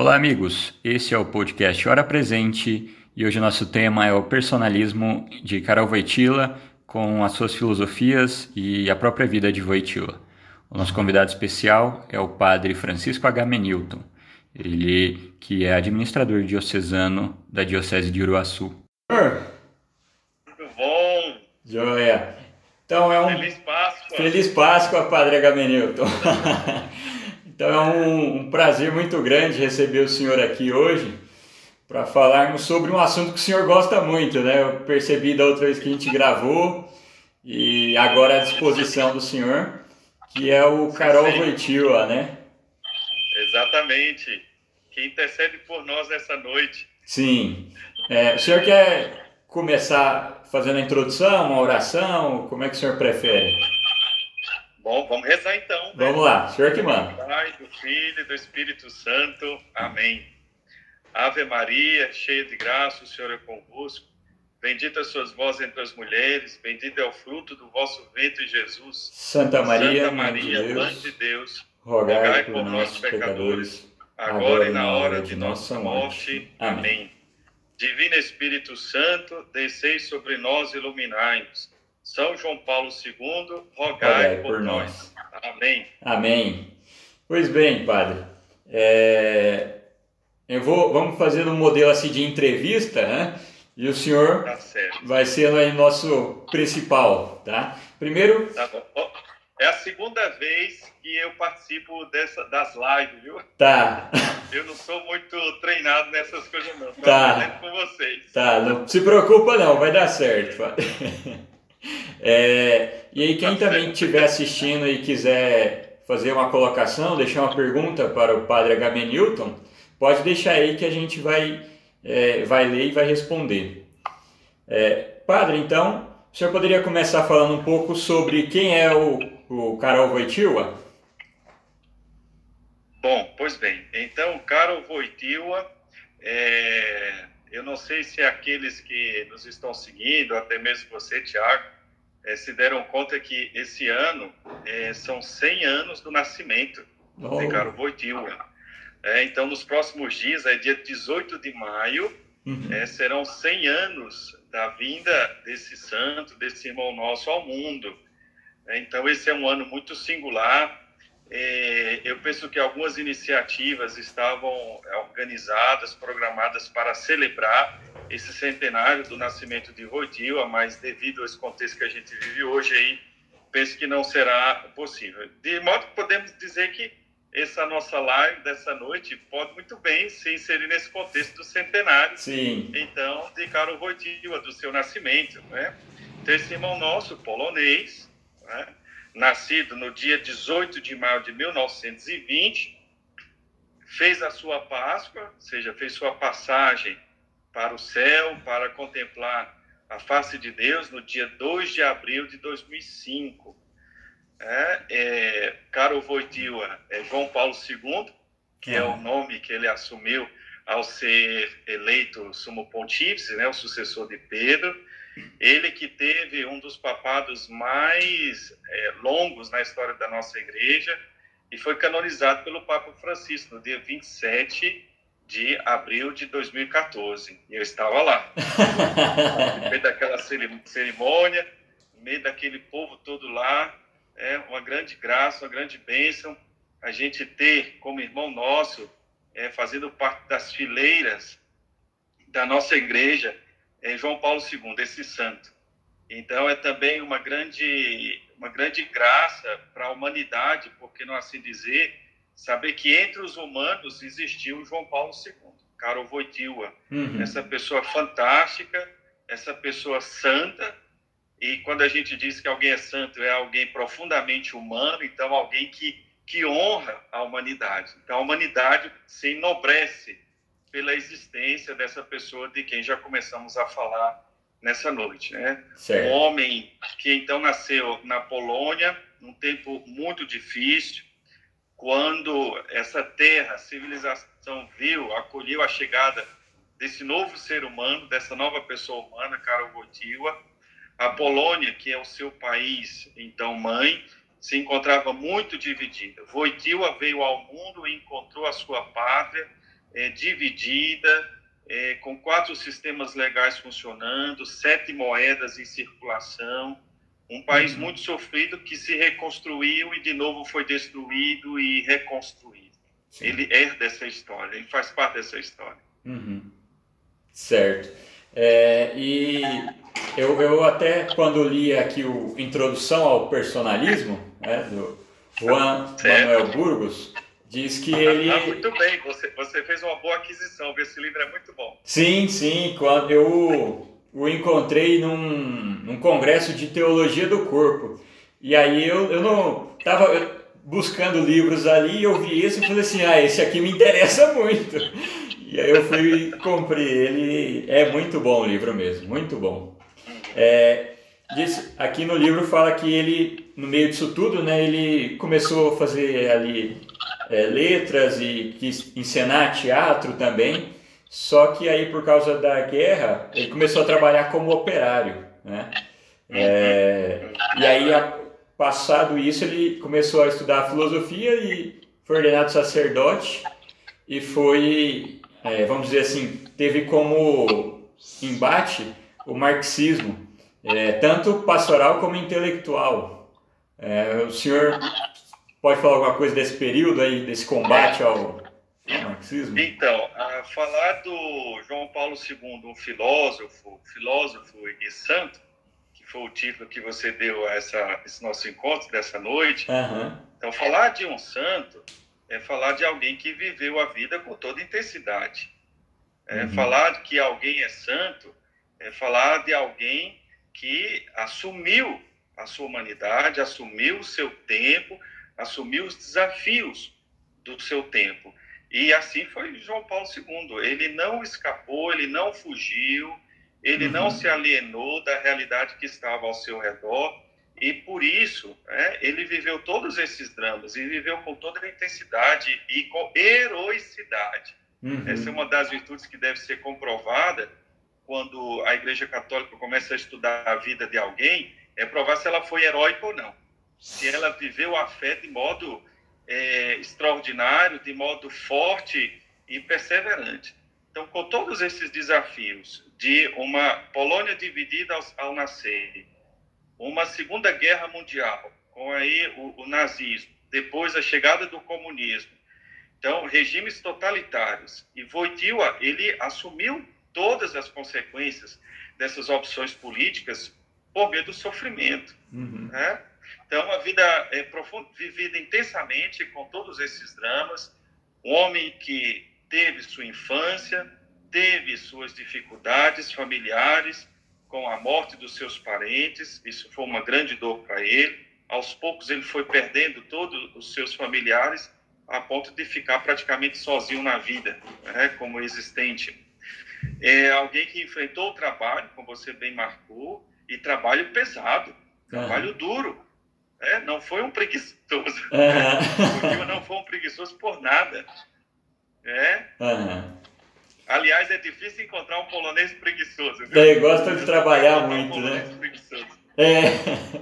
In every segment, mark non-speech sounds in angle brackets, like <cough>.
Olá, amigos. Esse é o podcast Hora Presente e hoje o nosso tema é o personalismo de Karol Wojtyla com as suas filosofias e a própria vida de Wojtyla. O nosso convidado especial é o padre Francisco H. Menilton, ele que é administrador diocesano da Diocese de Uruaçu. Muito bom! Joia! Então é um... Feliz Páscoa! Feliz Páscoa, padre H. Menilton! <laughs> Então é um, um, prazer muito grande receber o senhor aqui hoje para falarmos sobre um assunto que o senhor gosta muito, né? Eu percebi da outra vez que a gente gravou e agora à disposição do senhor, que é o Carol Voitila, né? Exatamente. Que intercede por nós nessa noite. Sim. É, o senhor quer começar fazendo a introdução, uma oração? Como é que o senhor prefere? Bom, vamos rezar então. Né? Vamos lá, senhor que manda. Do Pai, do Filho e do Espírito Santo. Amém. Ave Maria, cheia de graça, o Senhor é convosco. Bendita sois vós entre as mulheres, bendito é o fruto do vosso ventre, Jesus. Santa Maria, Santa Maria, Mãe de Deus, rogai, rogai por, nós, pecadores, agora, agora e na hora de nossa morte. Amém. Divino Espírito Santo, descei sobre nós e iluminai-nos. São João Paulo II, rogai, por, por nós. nós. Amém. Amém. Pois bem, padre. É... Eu vou, vamos fazer um modelo assim de entrevista, né? E o senhor tá vai ser aí nosso principal, tá? Primeiro. Tá é a segunda vez que eu participo dessa, das lives, viu? Tá. <laughs> Eu não sou muito treinado nessas coisas, não. Tá. com vocês. Tá, não se preocupa não, vai dar certo. <laughs> É, e aí, quem também estiver assistindo e quiser fazer uma colocação, deixar uma pergunta para o padre H. Newton, pode deixar aí que a gente vai, é, vai ler e vai responder. É, padre, então, o senhor poderia começar falando um pouco sobre quem é o, o Karol Wojtyła? Bom, pois bem, então, Karol Wojtyła, é, eu não sei se aqueles que nos estão seguindo, até mesmo você, Tiago, é, se deram conta que esse ano é, são 100 anos do nascimento oh. de Caro Wojtyła. É, então, nos próximos dias, é dia 18 de maio, uhum. é, serão 100 anos da vinda desse santo, desse irmão nosso ao mundo. É, então, esse é um ano muito singular. É, eu penso que algumas iniciativas estavam organizadas, programadas para celebrar esse centenário do nascimento de Wojtyła, mas devido a esse contexto que a gente vive hoje aí, penso que não será possível. De modo que podemos dizer que essa nossa live dessa noite pode muito bem se inserir nesse contexto do centenário. Sim. Então, de Karol Wojtyła, do seu nascimento, né? Então, esse irmão nosso, polonês, né? Nascido no dia 18 de maio de 1920, fez a sua Páscoa, ou seja, fez sua passagem para o céu, para contemplar a face de Deus no dia 2 de abril de 2005. É, é, é João Paulo II, que é o nome que ele assumiu ao ser eleito sumo pontífice, né, o sucessor de Pedro. Ele que teve um dos papados mais é, longos na história da nossa igreja e foi canonizado pelo Papa Francisco no dia 27 de abril de 2014. E eu estava lá, no meio daquela cerimônia, no meio daquele povo todo lá. É uma grande graça, uma grande bênção a gente ter como irmão nosso, é, fazendo parte das fileiras da nossa igreja, é João Paulo II, esse santo. Então é também uma grande, uma grande graça para a humanidade, por que não assim dizer, saber que entre os humanos existiu João Paulo II, Karol Wojtyła, uhum. essa pessoa fantástica, essa pessoa santa, e quando a gente diz que alguém é santo, é alguém profundamente humano, então alguém que, que honra a humanidade. Então a humanidade se enobrece pela existência dessa pessoa de quem já começamos a falar nessa noite, né? Certo. Um homem que então nasceu na Polônia, num tempo muito difícil, quando essa terra, a civilização viu, acolheu a chegada desse novo ser humano, dessa nova pessoa humana, Karol Wojtyła, a Polônia, que é o seu país, então mãe, se encontrava muito dividida. Wojtyła veio ao mundo e encontrou a sua pátria é, dividida, é, com quatro sistemas legais funcionando, sete moedas em circulação, um país uhum. muito sofrido que se reconstruiu e de novo foi destruído e reconstruído. Sim. Ele é dessa história, ele faz parte dessa história. Uhum. Certo. É, e eu, eu até quando li aqui o Introdução ao Personalismo, né, do Juan certo. Manuel Burgos, Diz que ele. Ah, muito bem, você, você fez uma boa aquisição, esse livro é muito bom. Sim, sim. Quando eu o encontrei num, num congresso de teologia do corpo. E aí eu, eu não estava buscando livros ali, eu vi esse e falei assim: ah, esse aqui me interessa muito. E aí eu fui e comprei ele. É muito bom o livro mesmo, muito bom. É, diz, aqui no livro fala que ele, no meio disso tudo, né, ele começou a fazer ali é, letras e quis encenar teatro também. Só que aí, por causa da guerra, ele começou a trabalhar como operário, né? É, e aí, passado isso, ele começou a estudar filosofia e foi ordenado sacerdote e foi, é, vamos dizer assim, teve como embate o marxismo, é, tanto pastoral como intelectual. É, o senhor Pode falar alguma coisa desse período aí, desse combate ao, ao marxismo? Então, falar do João Paulo II, um filósofo, filósofo e santo, que foi o título que você deu a essa, esse nosso encontro dessa noite. Uhum. Então, falar de um santo é falar de alguém que viveu a vida com toda intensidade. É uhum. Falar que alguém é santo é falar de alguém que assumiu a sua humanidade, assumiu o seu tempo, assumiu os desafios do seu tempo. E assim foi João Paulo II. Ele não escapou, ele não fugiu, ele uhum. não se alienou da realidade que estava ao seu redor. E por isso, é, ele viveu todos esses dramas e viveu com toda a intensidade e com heroicidade. Uhum. Essa é uma das virtudes que deve ser comprovada quando a Igreja Católica começa a estudar a vida de alguém, é provar se ela foi heróica ou não se ela viveu a fé de modo é, extraordinário, de modo forte e perseverante. Então, com todos esses desafios de uma Polônia dividida ao, ao nascer, uma Segunda Guerra Mundial, com aí o, o nazismo, depois a chegada do comunismo, então regimes totalitários, e Wojtyła ele assumiu todas as consequências dessas opções políticas por meio do sofrimento, uhum. né? Então, uma vida é, profunda, vivida intensamente com todos esses dramas. Um homem que teve sua infância, teve suas dificuldades familiares com a morte dos seus parentes. Isso foi uma grande dor para ele. Aos poucos, ele foi perdendo todos os seus familiares a ponto de ficar praticamente sozinho na vida, né, como existente. É alguém que enfrentou o trabalho, como você bem marcou, e trabalho pesado, trabalho duro é, não foi um preguiçoso. Uhum. o não foi um preguiçoso por nada. É. Uhum. Aliás, é difícil encontrar um polonês preguiçoso. Viu? É, gosta de trabalhar muito, um né? Preguiçoso. É.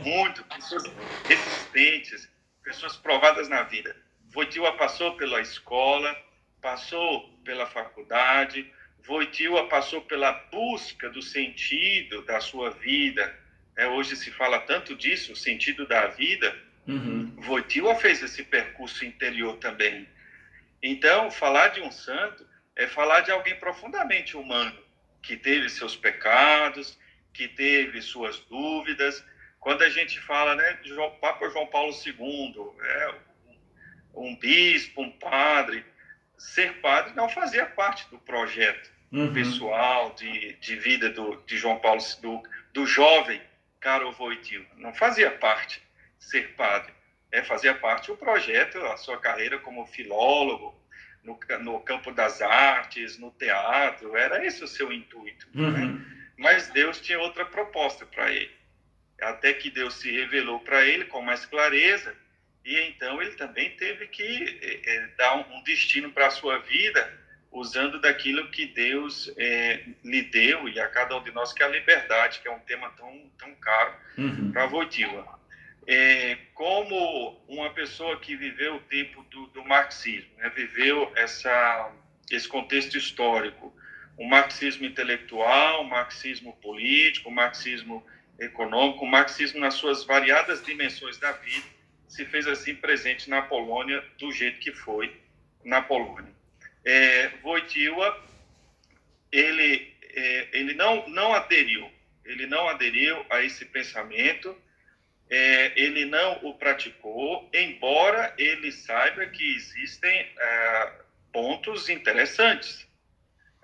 Muito. Pessoas resistentes, pessoas provadas na vida. Voitila passou pela escola, passou pela faculdade, Voitila passou pela busca do sentido da sua vida, é, hoje se fala tanto disso, o sentido da vida, uhum. Fez esse percurso interior também. Então, falar de um santo é falar de alguém profundamente humano, que teve seus pecados, que teve suas dúvidas. Quando a gente fala, né, de João, Papa João Paulo II, é, um bispo, um padre, ser padre não fazia parte do projeto uhum. pessoal de, de vida do, de João Paulo, do, do jovem Karol Wojtyła. Não fazia parte ser padre, é, fazia parte o projeto, a sua carreira como filólogo, no, no campo das artes, no teatro, era esse o seu intuito. Né? Uhum. Né? Mas Deus tinha outra proposta para ele. Até que Deus se revelou para ele com mais clareza, e então ele também teve que é, dar um, um destino para a sua vida usando daquilo que Deus é, lhe deu e a cada um de nós, que é a liberdade, que é um tema tão, tão caro uhum. para Wojtyła. É, como uma pessoa que viveu o tempo do, do marxismo, né, viveu essa, esse contexto histórico, o marxismo intelectual, o marxismo político, o marxismo econômico, o marxismo nas suas variadas dimensões da vida, se fez assim presente na Polônia do jeito que foi na Polônia. É, ele, é, ele não, não aderiu, ele não aderiu a esse pensamento, é, ele não o praticou, embora ele saiba que existem é, pontos interessantes.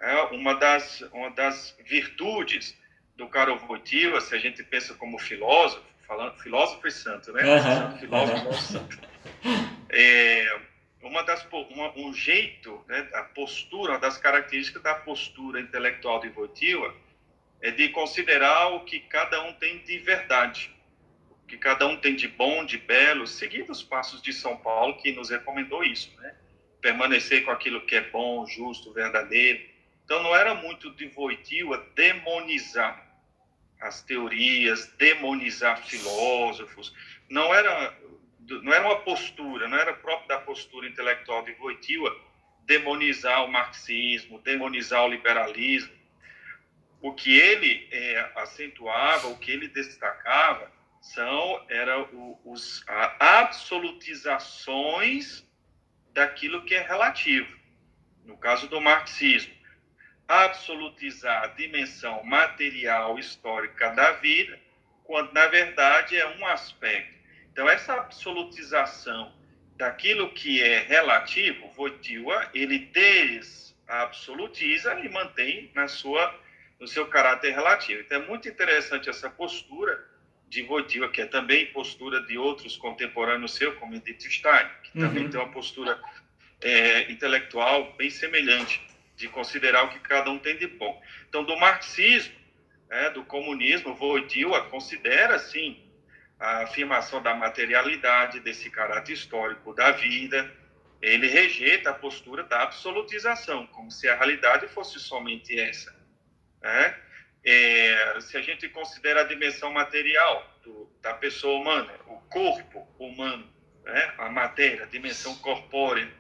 É, uma, das, uma das virtudes do Karol Wojtyła, se a gente pensa como filósofo, falando filósofo e santo, né? Uhum, filósofo uhum. santo. É, <laughs> uma das, uma, um jeito, né, a postura, uma das características da postura intelectual de Wojtyła é de considerar o que cada um tem de verdade, o que cada um tem de bom, de belo, seguindo os passos de São Paulo, que nos recomendou isso, né? Permanecer com aquilo que é bom, justo, verdadeiro. Então, não era muito de Wojtyła demonizar as teorias, demonizar filósofos. Não era, não era uma postura, não era próprio da postura intelectual de Wojtyła demonizar o marxismo, demonizar o liberalismo o que ele é, acentuava, o que ele destacava, são era o, os a, absolutizações daquilo que é relativo. No caso do marxismo, absolutizar a dimensão material histórica da vida, quando na verdade é um aspecto. Então essa absolutização daquilo que é relativo, Wojtyła, ele desabsolutiza e mantém na sua no seu caráter relativo. Então é muito interessante essa postura de Wojtyła, que é também postura de outros contemporâneos seu, como Edith Stein, que uhum. também tem uma postura é, intelectual bem semelhante, de considerar o que cada um tem de bom. Então, do marxismo, é, do comunismo, Wojtyła considera, sim, a afirmação da materialidade, desse caráter histórico da vida, ele rejeita a postura da absolutização, como se a realidade fosse somente essa. Né? É, se a gente considera a dimensão material do, da pessoa humana, o corpo humano, né? a matéria, a dimensão corpórea,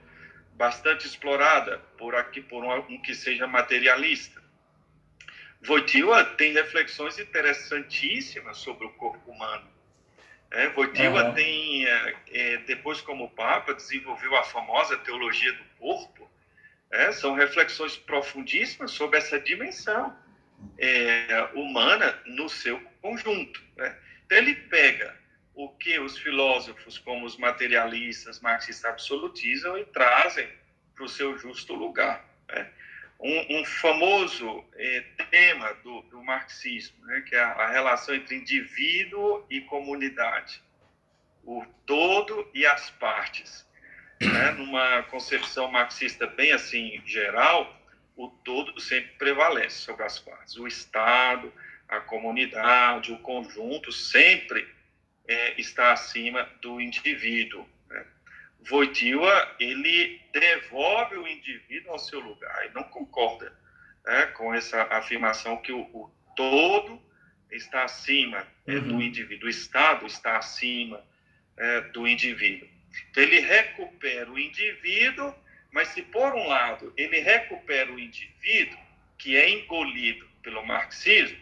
bastante explorada por aqui por um, um que seja materialista. Wojtyła tem reflexões interessantíssimas sobre o corpo humano. É, Wojtyła uhum. tem, é, é, depois como Papa, desenvolveu a famosa teologia do corpo. É, são reflexões profundíssimas sobre essa dimensão é, humana no seu conjunto. Né? Então, ele pega o que os filósofos, como os materialistas, marxistas, absolutizam e trazem para o seu justo lugar. Né? Um, um, famoso é, tema do, do marxismo, né? que é a, a relação entre indivíduo e comunidade, o todo e as partes. Né? Numa concepção marxista bem assim geral, o todo sempre prevalece sobre as partes. O Estado, a comunidade, o conjunto sempre é, está acima do indivíduo. Né? Wojtyła, ele devolve o indivíduo ao seu lugar e não concorda né, com essa afirmação que o, o todo está acima é, uhum. do indivíduo, o Estado está acima é, do indivíduo. Então, ele recupera o indivíduo mas se, por um lado, ele recupera o indivíduo, que é engolido pelo marxismo,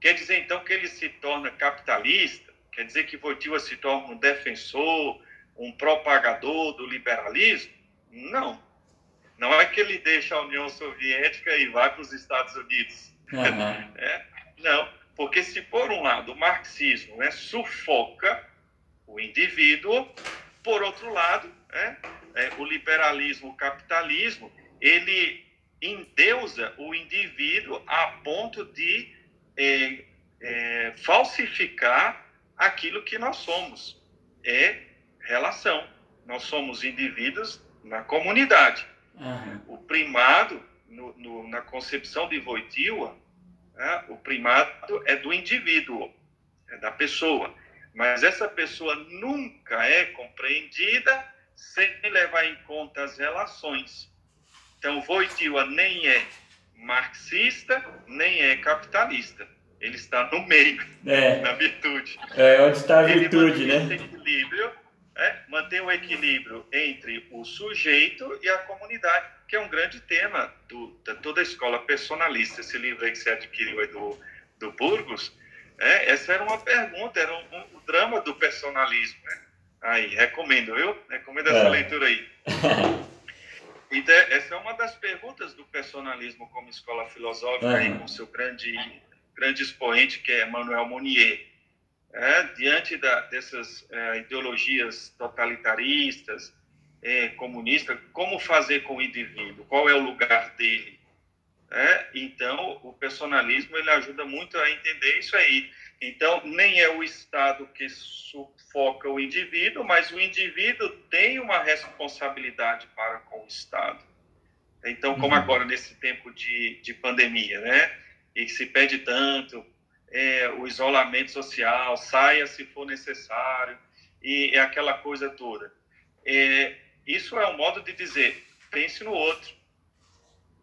quer dizer, então, que ele se torna capitalista, quer dizer que Wojtyła se torna um defensor, um propagador do liberalismo? Não. Não é que ele deixa a União Soviética e vai para os Estados Unidos. Uhum. <laughs> É? Não, porque se, por um lado, o marxismo né, sufoca o indivíduo, por outro lado, é, é, o liberalismo, o capitalismo, ele endeusa o indivíduo a ponto de é, é, falsificar aquilo que nós somos. É relação. Nós somos indivíduos na comunidade. Uhum. O primado, no, no, na concepção de Wojtyła, né, o primado é do indivíduo, é da pessoa. Mas essa pessoa nunca é compreendida sem levar em conta as relações. Então, Wojtyła nem é marxista, nem é capitalista. Ele está no meio, é. <laughs> na virtude. É, onde está a virtude, Ele né? Equilíbrio, é, mantém o equilíbrio entre o sujeito e a comunidade, que é um grande tema do, da toda a escola personalista. Esse livro aí que você adquiriu aí do, do Burgos, é, essa era uma pergunta, era um, um, um drama do personalismo. Né? Aí, recomendo, viu? Recomendo essa é. leitura aí. <laughs> Então, essa é uma das perguntas do personalismo como escola filosófica, uhum. aí, com seu grande, grande expoente, que é Emmanuel Monnier. É, diante da, dessas é, ideologias totalitaristas, é, comunistas, como fazer com o indivíduo? Qual é o lugar dele? É, então, o personalismo ele ajuda muito a entender isso aí. Então, nem é o Estado que sufoca o indivíduo, mas o indivíduo tem uma responsabilidade para com o Estado. Então, como uhum. agora nesse tempo de, de pandemia, né? E se pede tanto é, o isolamento social, saia se for necessário, e é aquela coisa toda. É, isso é um modo de dizer, pense no outro.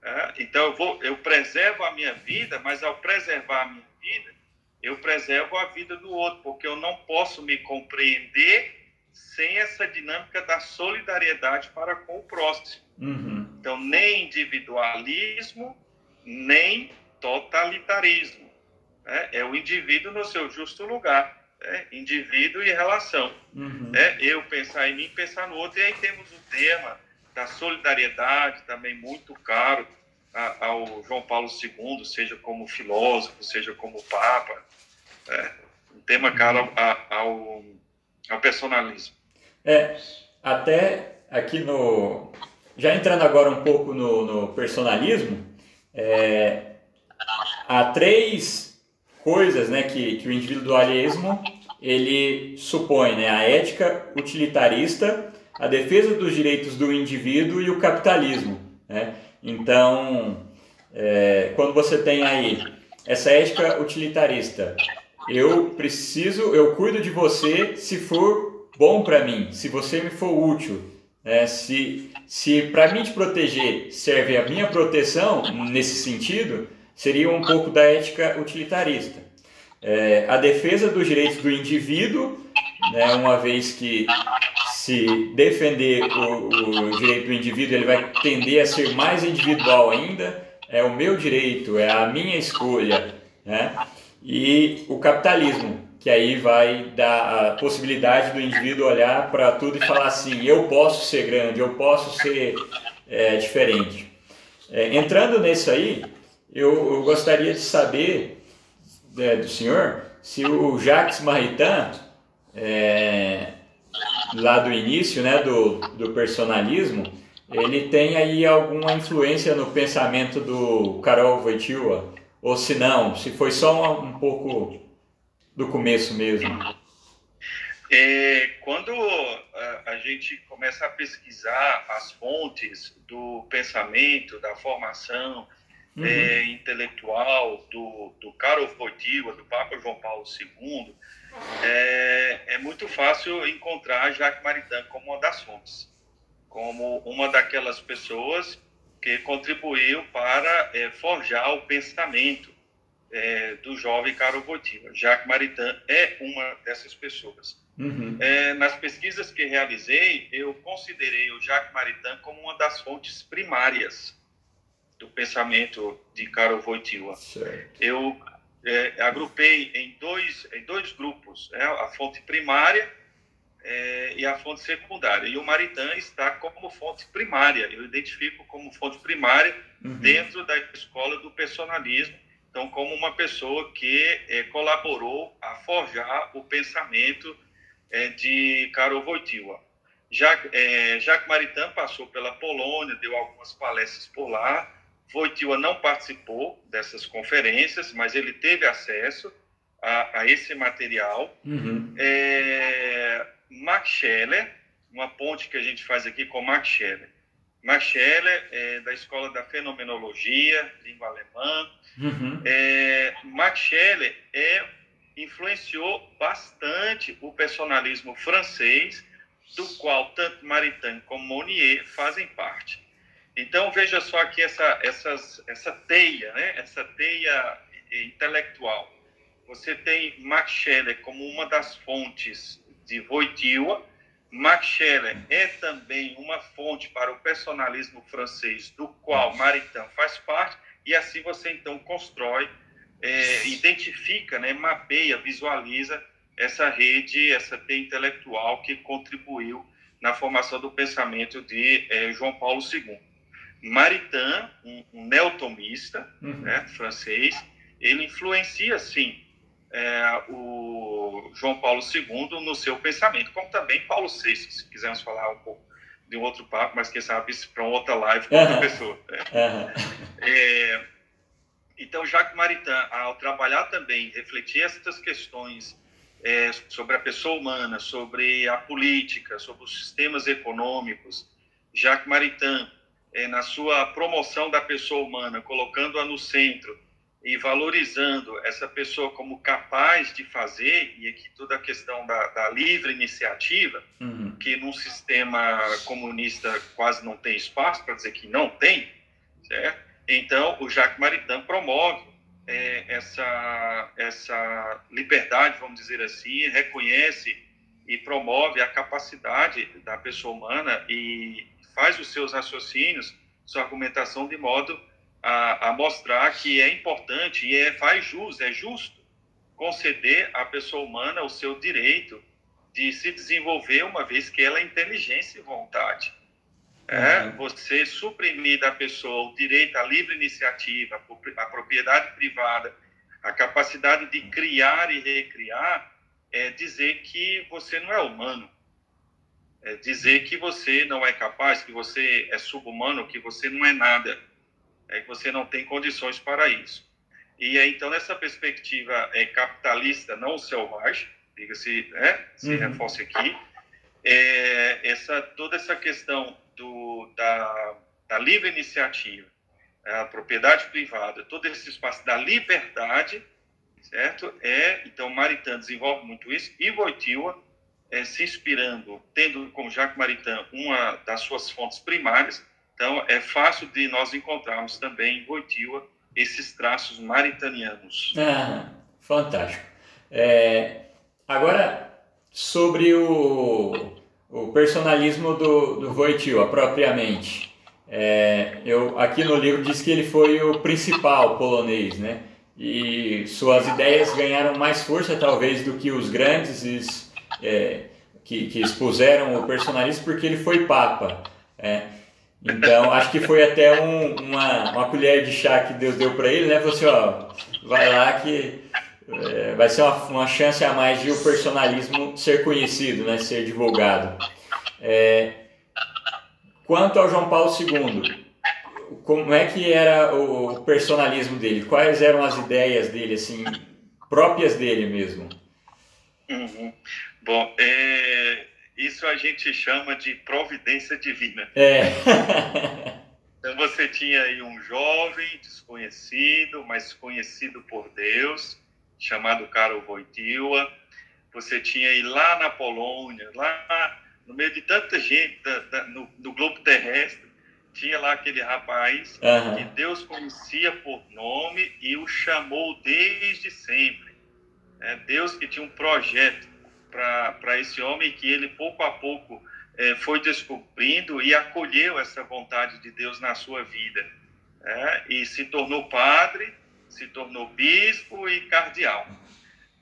É? Então, eu, vou, eu preservo a minha vida, mas ao preservar a minha vida, eu preservo a vida do outro, porque eu não posso me compreender sem essa dinâmica da solidariedade para com o próximo. Uhum. Então, nem individualismo, nem totalitarismo. Né? É o indivíduo no seu justo lugar. Né? Indivíduo e relação. Uhum. É eu pensar em mim, pensar no outro. E aí temos o tema da solidariedade, também muito caro ao João Paulo II, seja como filósofo, seja como papa, é, um tema caro ao, ao, ao personalismo. É, até aqui no. Já entrando agora um pouco no, no personalismo, é, há três coisas né, que, que o individualismo ele supõe, né? A ética utilitarista, a defesa dos direitos do indivíduo e o capitalismo, né? Então, é, quando você tem aí essa ética utilitarista, eu preciso, eu cuido de você se for bom para mim, se você me for útil. É, se se para mim te proteger serve a minha proteção, nesse sentido, seria um pouco da ética utilitarista. É, a defesa dos direitos do indivíduo, né, uma vez que se defender o, o direito do indivíduo, ele vai tender a ser mais individual ainda. É o meu direito, é a minha escolha, né? E o capitalismo, que aí vai dar a possibilidade do indivíduo olhar para tudo e falar assim: eu posso ser grande, eu posso ser é, diferente. É, entrando nisso aí, eu, eu gostaria de saber é, do senhor se o Jacques Maritain é, lá do início, né, do, do personalismo, ele tem aí alguma influência no pensamento do Karol Wojtyła, ou se não, se foi só um, um pouco do começo mesmo? É, quando a, gente começa a pesquisar as fontes do pensamento, da formação uhum. é, intelectual do, do Karol Wojtyła, do Papa João Paulo II, é, é muito fácil encontrar Jacques Maritain como uma das fontes, como uma daquelas pessoas que contribuiu para é, forjar o pensamento é, do jovem Caro Wojtyła. Jacques Maritain é uma dessas pessoas. Uhum. É, nas pesquisas que realizei, eu considerei o Jacques Maritain como uma das fontes primárias do pensamento de Caro Wojtyła. Eu é, agrupei em dois, em dois grupos, né? a fonte primária é, e a fonte secundária. E o Maritan está como fonte primária, eu identifico como fonte primária uhum. dentro da escola do personalismo, então como uma pessoa que é, colaborou a forjar o pensamento é, de Karol Wojtyła. Jacques, é, Jacques Maritain passou pela Polônia, deu algumas palestras por lá, Wojtyła não participou dessas conferências, mas ele teve acesso a, a esse material. Uhum. É, Max Scheller, uma ponte que a gente faz aqui com Max Scheller. Max Scheller é da Escola da Fenomenologia, língua alemã. Uhum. É, Max Scheller é, influenciou bastante o personalismo francês, do qual tanto Maritain como Monnier fazem parte. Então, veja só aqui essa, essas, essa teia, né? essa teia intelectual. Você tem Max Scheler como uma das fontes de Wojtyła, Max Scheler é também uma fonte para o personalismo francês, do qual Maritain faz parte, e assim você então constrói, é, identifica, né, mapeia, visualiza essa rede, essa teia intelectual que contribuiu na formação do pensamento de é, João Paulo II. Maritain, um, um neotomista uhum. né, francês, ele influencia, sim, é, o João Paulo II no seu pensamento, como também Paulo VI, se quisermos falar um pouco de um outro papo, mas quem sabe isso para outra live com outra uhum. pessoa. Né? Uhum. É, então, Jacques Maritain, ao trabalhar também, refletir essas questões é, sobre a pessoa humana, sobre a política, sobre os sistemas econômicos, Jacques Maritain, é, na sua promoção da pessoa humana, colocando-a no centro, e valorizando essa pessoa como capaz de fazer, e aqui toda a questão da, da livre iniciativa, uhum. que num sistema comunista quase não tem espaço para dizer que não tem, certo? Então, o Jacques Maritain promove é, essa, essa liberdade, vamos dizer assim, reconhece e promove a capacidade da pessoa humana e faz os seus raciocínios, sua argumentação de modo a, a mostrar que é importante e é, faz jus, é justo conceder à pessoa humana o seu direito de se desenvolver, uma vez que ela é inteligência e vontade. É, uhum. você suprimir da pessoa o direito à livre iniciativa, a propriedade privada, a capacidade de criar e recriar, é dizer que você não é humano. É dizer que você não é capaz, que você é subhumano, que você não é nada é que você não tem condições para isso. E aí, então, nessa perspectiva é, capitalista, não selvagem, diga-se, né, se uhum. reforce aqui, é, essa, toda essa questão do, da, da livre iniciativa, a propriedade privada, todo esse espaço da liberdade, certo? É, então, Maritain desenvolve muito isso, e Wojtyła, é, se inspirando, tendo como Jacques Maritain uma das suas fontes primárias, então, é fácil de nós encontrarmos também em Boitiwa esses traços maritanianos. Ah, fantástico. É, agora, sobre o, o personalismo do, do propriamente. É, eu, aqui no livro diz que ele foi o principal polonês, né? E suas ideias ganharam mais força, talvez, do que os grandes é, que, que expuseram o personalismo, porque ele foi papa. É. Então, acho que foi até um, uma, uma colher de chá que Deus deu para ele, né? Falou assim, ó, vai lá que é, vai ser uma, uma chance a mais de o personalismo ser conhecido, né? Ser divulgado. É, quanto ao João Paulo II, como é que era o personalismo dele? Quais eram as ideias dele, assim, próprias dele mesmo? Uhum. Bom, é, isso a gente chama de providência divina. É. <laughs> então você tinha aí um jovem desconhecido, mas conhecido por Deus, chamado Karol Wojtyła. Você tinha aí lá na Polônia, lá no meio de tanta gente da, da, no, no, globo terrestre, tinha lá aquele rapaz uhum. que Deus conhecia por nome e o chamou desde sempre. É Deus que tinha um projeto para esse homem que ele pouco a pouco é, foi descobrindo e acolheu essa vontade de Deus na sua vida. É, e se tornou padre, se tornou bispo e cardeal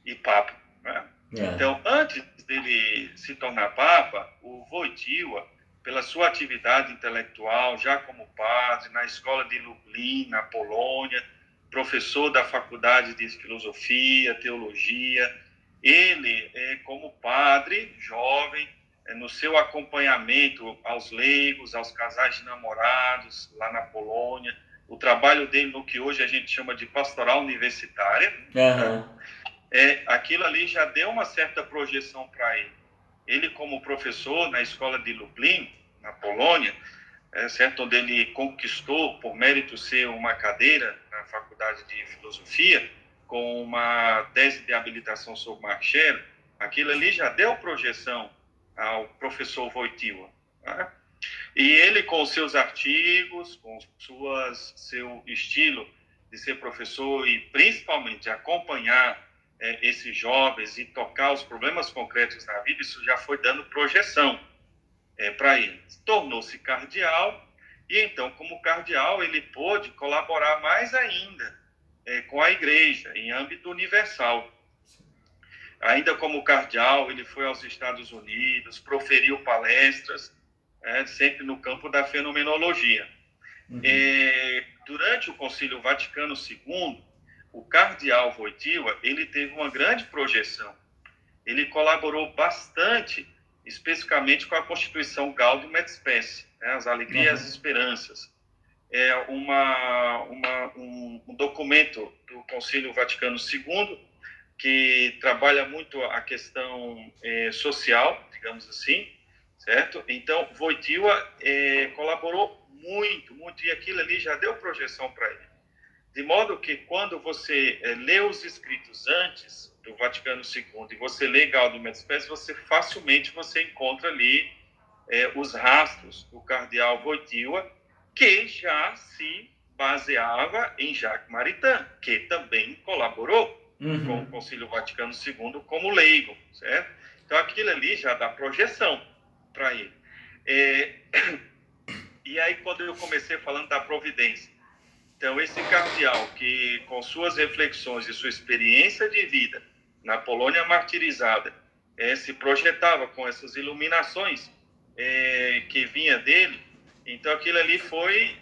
e papa. Né? É. Então, antes dele se tornar papa, o Wojtyła, pela sua atividade intelectual, já como padre, na escola de Lublin, na Polônia, professor da faculdade de filosofia, teologia, ele, é, como padre jovem, é, no seu acompanhamento aos leigos, aos casais de namorados lá na Polônia, o trabalho dele no que hoje a gente chama de pastoral universitária, uhum. é, aquilo ali já deu uma certa projeção para ele. Ele, como professor na escola de Lublin, na Polônia, é, certo, onde ele conquistou, por mérito ser uma cadeira na faculdade de filosofia, com uma tese de habilitação sobre Marchero, aquilo ali já deu projeção ao professor Wojtyła. Né? E ele, com seus artigos, com suas, seu estilo de ser professor e principalmente acompanhar é, esses jovens e tocar os problemas concretos na vida, isso já foi dando projeção é, para ele. Tornou-se cardeal e então, como cardeal, ele pôde colaborar mais ainda é, com a igreja em âmbito universal. Ainda como cardeal, ele foi aos Estados Unidos, proferiu palestras, é, sempre no campo da fenomenologia. Uhum. É, durante o Concílio Vaticano II, o cardeal Wojtyła, ele teve uma grande projeção. Ele colaborou bastante, especificamente com a Constituição Gaudium et Spes, né, as alegrias e uhum. esperanças. É uma, uma um, um, documento do Concílio Vaticano II que trabalha muito a questão é, social, digamos assim, certo? Então, Wojtyła é, colaborou muito, muito, e aquilo ali já deu projeção para ele. De modo que quando você é, lê os escritos antes do Vaticano II e você lê Gaudium et Spes, você facilmente você encontra ali é, os rastros do cardeal Wojtyła, que já se baseava em Jacques Maritain, que também colaborou uhum. com o Concílio Vaticano II como leigo, certo? Então aquilo ali já dá projeção para ele. É, <coughs> e aí quando eu comecei falando da providência, então esse cardeal que com suas reflexões e sua experiência de vida na Polônia martirizada é, se projetava com essas iluminações é, que vinha dele, então aquilo ali foi,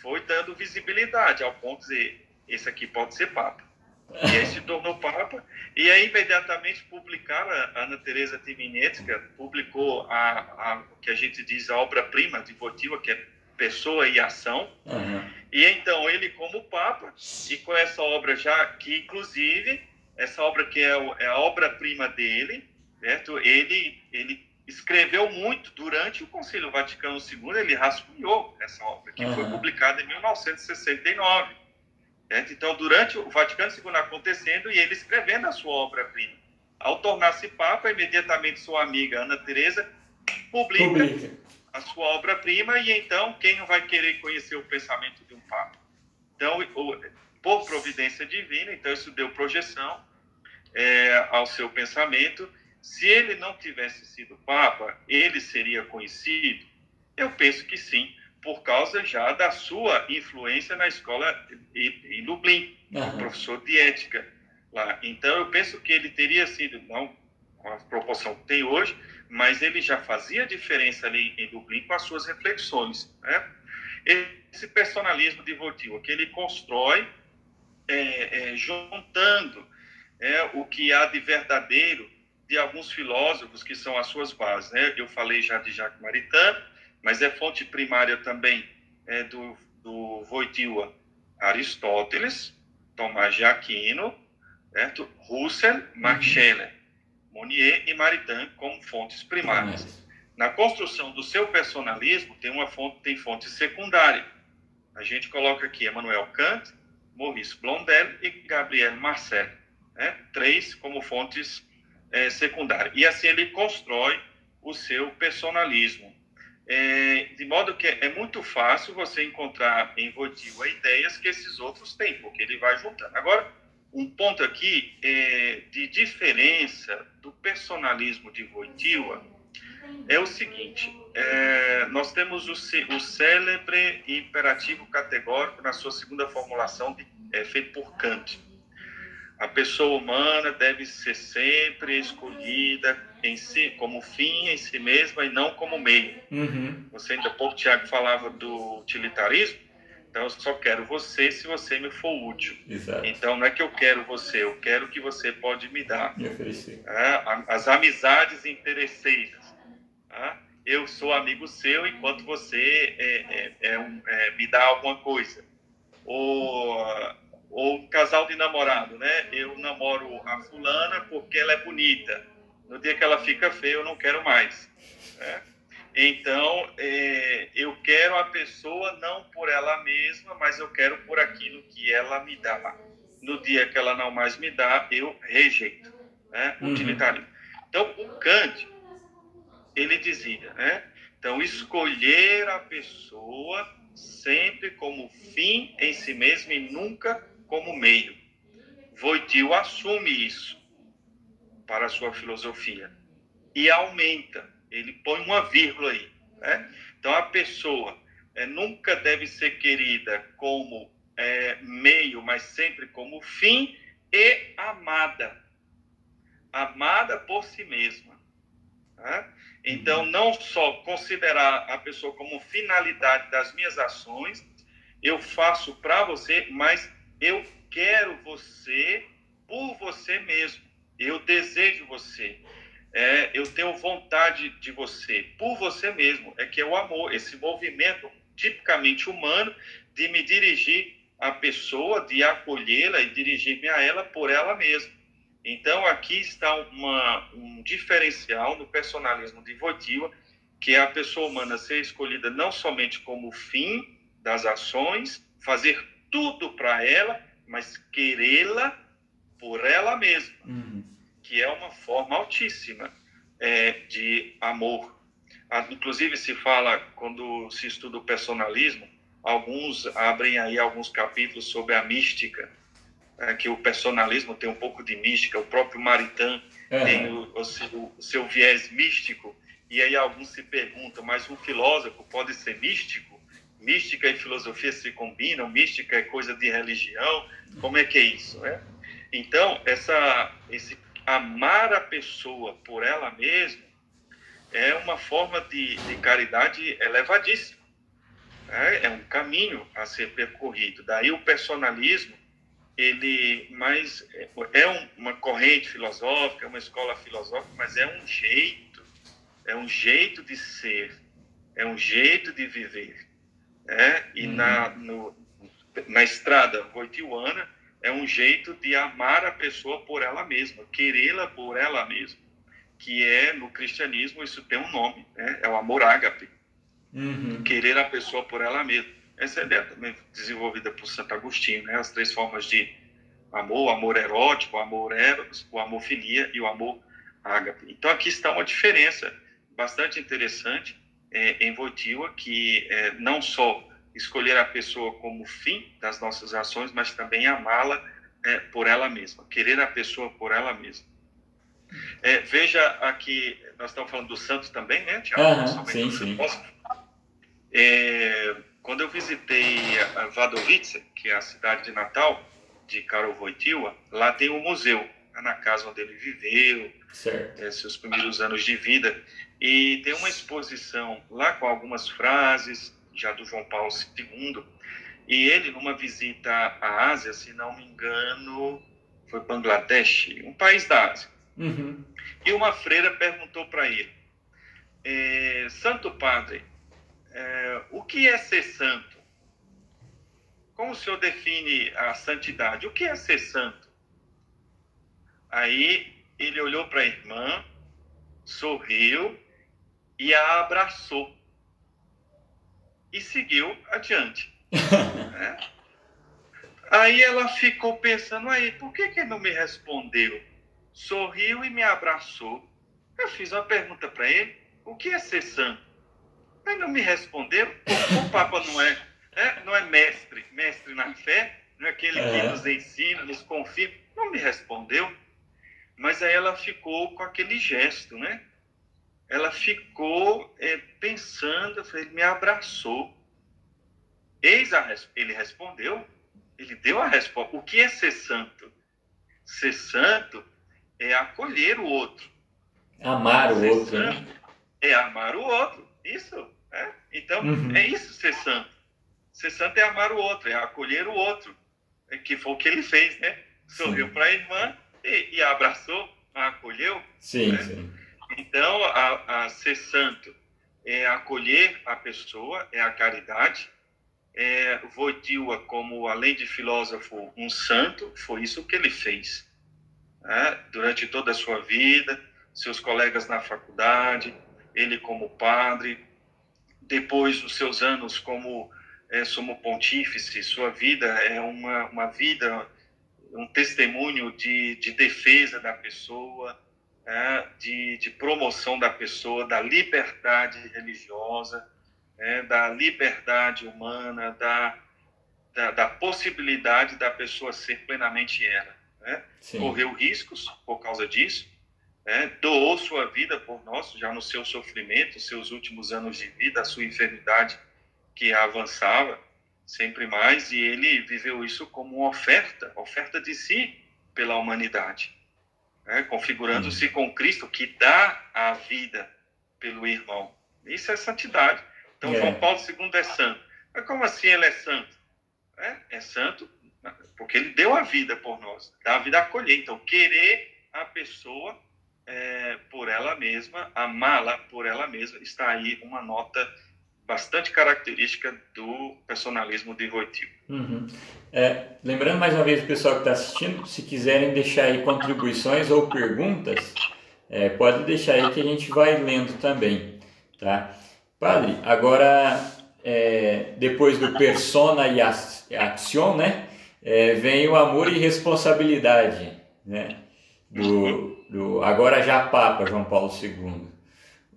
foi dando visibilidade ao ponto de dizer, esse aqui pode ser Papa. E aí se tornou Papa, e aí imediatamente publicaram, a Ana Teresa Timinetska publicou a, a, o que a gente diz a obra-prima de Votiva, que é Pessoa e Ação, uhum. e então ele como Papa, e com essa obra já, que inclusive, essa obra que é, é a obra-prima dele, certo? Ele, ele escreveu muito durante o Concílio Vaticano II, ele rascunhou essa obra, que uhum. foi publicada em 1969. Certo? Então, durante o Vaticano II acontecendo e ele escrevendo a sua obra-prima. Ao tornar-se Papa, imediatamente sua amiga Ana Teresa publica, publica. a sua obra-prima e então quem não vai querer conhecer o pensamento de um Papa? Então, por providência divina, então isso deu projeção é, ao seu pensamento se ele não tivesse sido Papa, ele seria conhecido? Eu penso que sim, por causa já da sua influência na escola em Dublin, uhum. professor de ética lá. Então, eu penso que ele teria sido, não com a proporção que tem hoje, mas ele já fazia diferença ali em Dublin com as suas reflexões. Né? Esse personalismo de que ele constrói é, é, juntando é, o que há de verdadeiro de alguns filósofos que são as suas bases. Né? Eu falei já de Jacques Maritain, mas é fonte primária também é, do, do Aristóteles, Tomás de Aquino, certo? Russell, Max. Scheler, Monnier e Maritain como fontes primárias. Na construção do seu personalismo tem uma fonte, tem fonte secundária. A gente coloca aqui Emmanuel Kant, Maurice Blondel e Gabriel Marcel, né? três como fontes é, secundária. E assim ele constrói o seu personalismo. É, de modo que é muito fácil você encontrar em Wojtyła ideias que esses outros têm, porque ele vai juntando. Agora, um ponto aqui é, de diferença do personalismo de Wojtyła é o seguinte: é, nós temos o, o célebre imperativo categórico na sua segunda formulação, de, é, feito por Kant a pessoa humana deve ser sempre escolhida em si, como fim em si mesma e não como meio. Uhum. Você ainda pouco, Tiago, falava do utilitarismo. Então, eu só quero você se você me for útil. Exato. Então, não é que eu quero você, eu quero que você pode me dar. Me oferecer. É, as amizades interesseiras. É, eu sou amigo seu enquanto você é, é, é é, me dá alguma coisa. Ou ou casal de namorado, né? Eu namoro a fulana porque ela é bonita. No dia que ela fica feia, eu não quero mais. Né? Então, é, eu quero a pessoa não por ela mesma, mas eu quero por aquilo que ela me dá. No dia que ela não mais me dá, eu rejeito. Né? Uhum. Utilitarismo. Então, o Kant, ele dizia, né? Então, escolher a pessoa sempre como fim em si mesmo e nunca como meio. Voitil assume isso. para a sua filosofia. E aumenta, ele põe uma vírgula aí. Né? Então, a pessoa é, nunca deve ser querida como é, meio, mas sempre como fim, e amada. Amada por si mesma. Tá? Então, não só considerar a pessoa como finalidade das minhas ações, eu faço para você, mas eu quero você por você mesmo. Eu desejo você. É, eu tenho vontade de você por você mesmo. É que é o amor, esse movimento tipicamente humano de me dirigir à pessoa, de acolhê-la e dirigir-me a ela por ela mesma. Então, aqui está uma, um diferencial no personalismo de Wojtyła, que é a pessoa humana ser escolhida não somente como fim das ações, fazer tudo para ela, mas querê-la por ela mesma, uhum. que é uma forma altíssima é, de amor. Inclusive, se fala, quando se estuda o personalismo, alguns abrem aí alguns capítulos sobre a mística, é, que o personalismo tem um pouco de mística, o próprio Maritain uhum. tem o, o, seu, o, seu, viés místico, e aí alguns se perguntam, mas um filósofo pode ser místico? Mística e filosofia se combinam? Mística é coisa de religião? Como é que é isso? Né? Então, essa, esse amar a pessoa por ela mesma é uma forma de, de caridade elevadíssima. É, é um caminho a ser percorrido. Daí o personalismo ele mais é uma corrente filosófica, é uma escola filosófica, mas é um jeito, é um jeito de ser, é um jeito de viver, é? E uhum. na no, na estrada voitiuana é um jeito de amar a pessoa por ela mesma, querê-la por ela mesma, que é no cristianismo isso tem um nome, né? é o amor ágape, uhum. querer a pessoa por ela mesma. Essa é ideia também desenvolvida por Santo Agostinho, né? As três formas de amor, amor erótico, amor eros, o amor filia e o amor ágape. Então aqui está uma diferença bastante interessante é, em Voitiva, que é, não só escolher a pessoa como fim das nossas ações, mas também amá-la é, por ela mesma, querer a pessoa por ela mesma. É, veja aqui, nós estamos falando do santo também, né, Tiago? Uhum, sim, sim. É, quando eu visitei Wadowice, que é a cidade de Natal de Karol Wojtyła, lá tem um museu, na casa onde ele viveu, é, seus primeiros anos de vida, e tem uma exposição lá com algumas frases já do João Paulo II, e ele numa visita à Ásia, se não me engano, foi Bangladesh, um país da Ásia. Uhum. E uma freira perguntou para ele, é, Santo Padre, é, o que é ser santo? Como o senhor define a santidade? O que é ser santo? Aí ele olhou para a irmã, sorriu e a abraçou. E seguiu adiante. <laughs> né? Aí ela ficou pensando, aí, por que, que ele não me respondeu? Sorriu e me abraçou. Eu fiz uma pergunta para ele, o que é ser santo? Mas não me respondeu. O, o Papa não é, é, não é mestre, mestre na fé, não é aquele é. que nos ensina, nos confirma. Não me respondeu. Mas aí ela ficou com aquele gesto, né? Ela ficou é, pensando, ele me abraçou. Eis a ele respondeu, ele deu a resposta. O que é ser santo? Ser santo é acolher o outro. Amar o ser outro. Né? É amar o outro. Isso. É? Então, uhum. é isso ser santo. Ser santo é amar o outro, é acolher o outro. É que foi o que ele fez, né? Sorriu para a irmã e, e, abraçou, a acolheu. Sim, né? sim. Então, a, a ser santo é acolher a pessoa, é a caridade. É, como além de filósofo, um santo, foi isso que ele fez. Né? Durante toda a sua vida, seus colegas na faculdade, ele como padre, depois os seus anos como é, sumo pontífice, sua vida é uma, uma vida, um testemunho de, de defesa da pessoa, é, de, de promoção da pessoa, da liberdade religiosa, é, da liberdade humana, da, da, da, possibilidade da pessoa ser plenamente ela. Né? Correu riscos por causa disso, é, doou sua vida por nós, já no seu sofrimento, seus últimos anos de vida, a sua enfermidade que avançava sempre mais, e ele viveu isso como uma oferta, oferta de si pela humanidade, né? configurando-se com Cristo, que dá a vida pelo irmão. Isso é santidade. Então, é. João Paulo II é santo. Mas como assim ele é santo? É, é santo porque ele deu a vida por nós, dá a vida a acolher. Então, querer a pessoa é, por ela mesma, amá-la por ela mesma, está aí uma nota bastante característica do personalismo de Wojtyła. Uhum. É, lembrando mais uma vez o pessoal que está assistindo, se quiserem deixar aí contribuições ou perguntas, é, pode deixar aí que a gente vai lendo também, tá? Padre, agora é, depois do persona e action, né, é, vem o amor e responsabilidade, né? Do, do agora já Papa João Paulo II.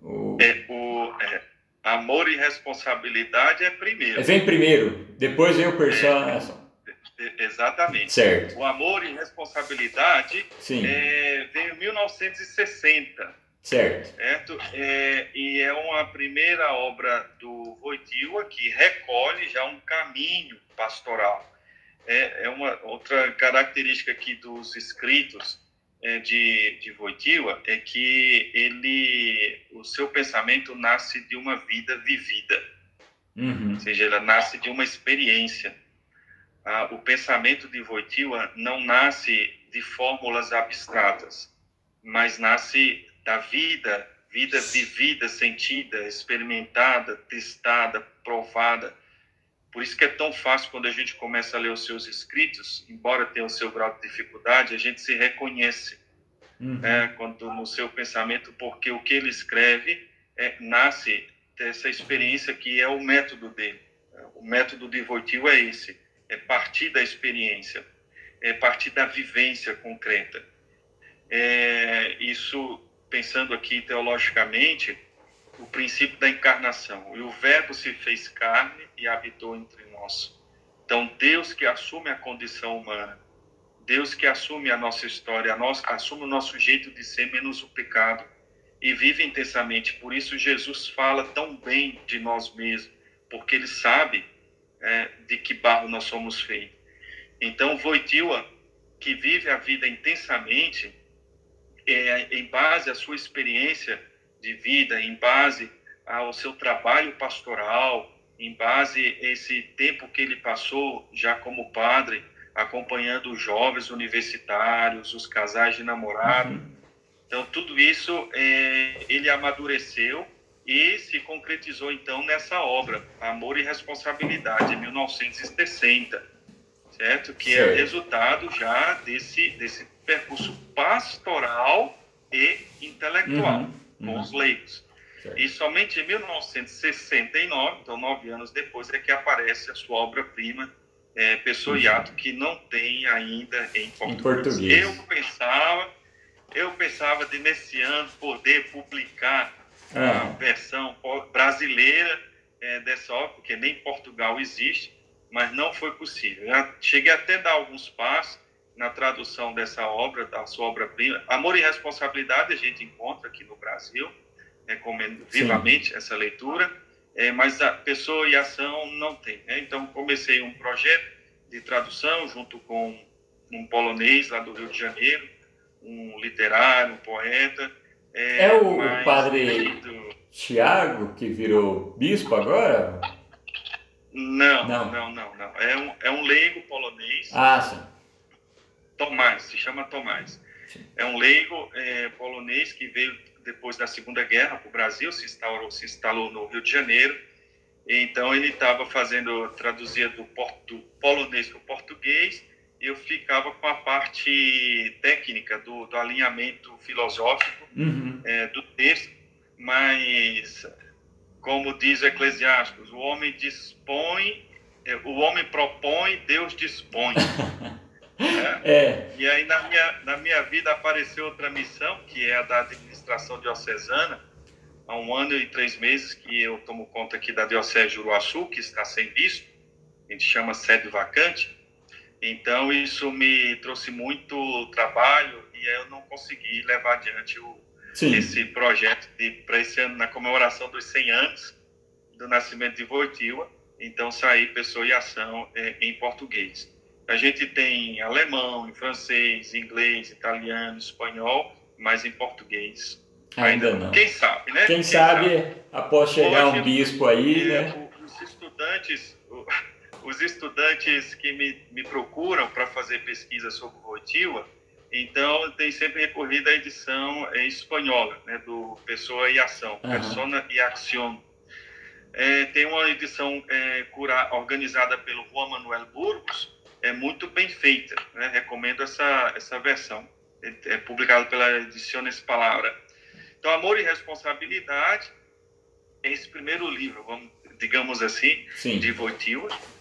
O... É, o é, amor e responsabilidade é primeiro. Vem primeiro, depois vem o persona. É, exatamente. Certo. O amor e responsabilidade Sim. É, veio em 1960. Certo. certo? É, e é uma primeira obra do Wojtyła que recolhe já um caminho pastoral. É, é uma outra característica aqui dos escritos é, de, de é que ele, o seu pensamento nasce de uma vida vivida. Uhum. Ou seja, ela nasce de uma experiência. Ah, o pensamento de Wojtyła não nasce de fórmulas abstratas, mas nasce da vida, vida vivida, sentida, experimentada, testada, provada. Por isso que é tão fácil quando a gente começa a ler os seus escritos, embora tenha o seu grau de dificuldade, a gente se reconhece uhum. né, quando no seu pensamento, porque o que ele escreve é, nasce dessa experiência que é o método dele. O método de Wojtyła é esse, é partir da experiência, é partir da vivência concreta. É, isso pensando aqui teologicamente, o princípio da encarnação. E o Verbo se fez carne e habitou entre nós. Então, Deus que assume a condição humana, Deus que assume a nossa história, a nossa, assume o nosso jeito de ser, menos o pecado, e vive intensamente. Por isso, Jesus fala tão bem de nós mesmos, porque ele sabe é, de que barro nós somos feitos. Então, Voitila, que vive a vida intensamente, é, em base à sua experiência de vida, em base ao seu trabalho pastoral, em base a esse tempo que ele passou já como padre, acompanhando os jovens universitários, os casais de namorado. Uhum. Então, tudo isso é, ele amadureceu e se concretizou então nessa obra, Amor e Responsabilidade, em 1960, certo? Que é resultado já desse, desse percurso pastoral e intelectual uhum, com uhum. os leigos. Certo. E somente em 1969, então nove anos depois, é que aparece a sua obra-prima, é, Pessoa e Ato, que não tem ainda em português. em português. Eu pensava, eu pensava de nesse ano poder publicar ah. a versão brasileira é, dessa obra, porque nem Portugal existe, mas não foi possível. Eu cheguei até a dar alguns passos, na tradução dessa obra, da sua obra-prima. Amor e Responsabilidade a gente encontra aqui no Brasil, recomendo vivamente Sim. essa leitura, é, mas a Pessoa e Ação não tem. Né? Então, comecei um projeto de tradução junto com um polonês lá do Rio de Janeiro, um literário, um poeta. É, é o padre do... Tiago que virou bispo agora? Não, não, não, não. não. É, um, é um leigo polonês. Ah, sim Tomás, se chama Tomás. É um leigo é, polonês que veio depois da Segunda Guerra para o Brasil, se instalou, se instalou no Rio de Janeiro. Então ele estava fazendo, traduzia do, do polonês para o português, e eu ficava com a parte técnica do, do alinhamento filosófico uhum. é, do texto, mas como diz o Eclesiastes, o homem dispõe, é, o homem propõe, Deus dispõe. <laughs> Né? É. E aí na minha, na minha vida apareceu outra missão, que é a da administração diocesana. Há um ano e três meses que eu tomo conta aqui da Diocese de Uruaçu, que está sem bispo, a gente chama sede vacante. Então isso me trouxe muito trabalho e eu não consegui levar adiante o, esse projeto para esse ano, na comemoração dos 100 anos do nascimento de Voitila. Então, sair Pessoa e Ação é, em português. A gente tem alemão, em francês, inglês, italiano, espanhol, mas em português. Ainda, ainda não. Quem sabe, né? Quem, Quem sabe, sabe, após chegar Hoje, um bispo aí, né? Os estudantes, <laughs> os estudantes que me, me procuram para fazer pesquisa sobre Voitila, então tem sempre recorrido à edição é, espanhola, né, do Pessoa e Ação, uhum. Persona e Acción. É, tem uma edição é, cura, organizada pelo Juan Manuel Burgos, é muito bem feita, né? recomendo essa, essa versão, é, é publicada pela Ediciones Palavra. Então, Amor e Responsabilidade, é esse primeiro livro, vamos, digamos assim, Sim. de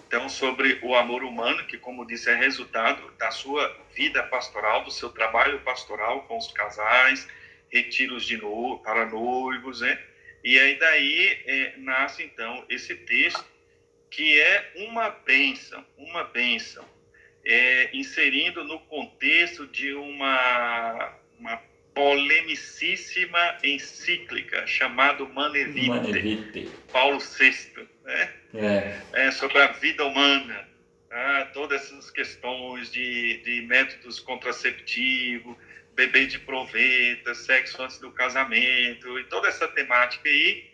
então, sobre o amor humano, que, como disse, é resultado da sua vida pastoral, do seu trabalho pastoral com os casais, retiros de no, para noivos, né? E aí daí é, nasce então esse texto que é uma bênção, uma bênção, é, inserindo no contexto de uma, uma polemicíssima encíclica chamada Manevite, Manevite. Paulo VI, né? É. é. sobre a vida humana, ah, todas essas questões de, de métodos contraceptivos, bebê de proveta, sexo antes do casamento e toda essa temática aí.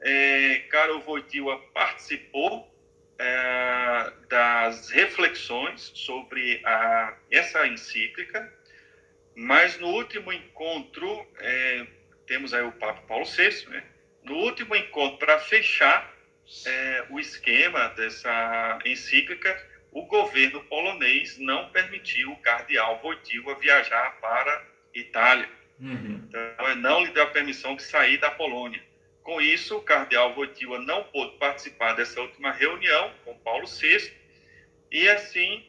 É, Carol Wojtyła participou é, das reflexões sobre a, essa encíclica, mas no último encontro, é, temos aí o Papa Paulo VI, né? no último encontro, para fechar é, o esquema dessa encíclica, o governo polonês não permitiu o cardeal Wojtyła viajar para Itália. Uhum. Então, não lhe deu a permissão de sair da Polônia. Com isso, o cardeal Wojtyła não pôde participar dessa última reunião com Paulo VI e, assim,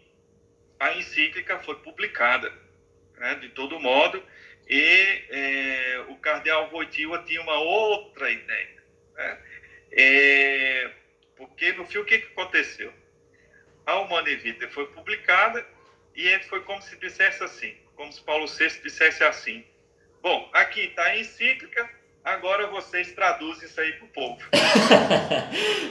a encíclica foi publicada. Né, de todo modo, e é, o cardeal Wojtyła tinha uma outra ideia. Né? É, porque, no fim, o que, que aconteceu? a Humana Vitae foi publicada e foi como se dissesse assim, como se Paulo VI dissesse assim, bom, aqui está a encíclica, agora vocês traduzem isso aí para <laughs> o povo.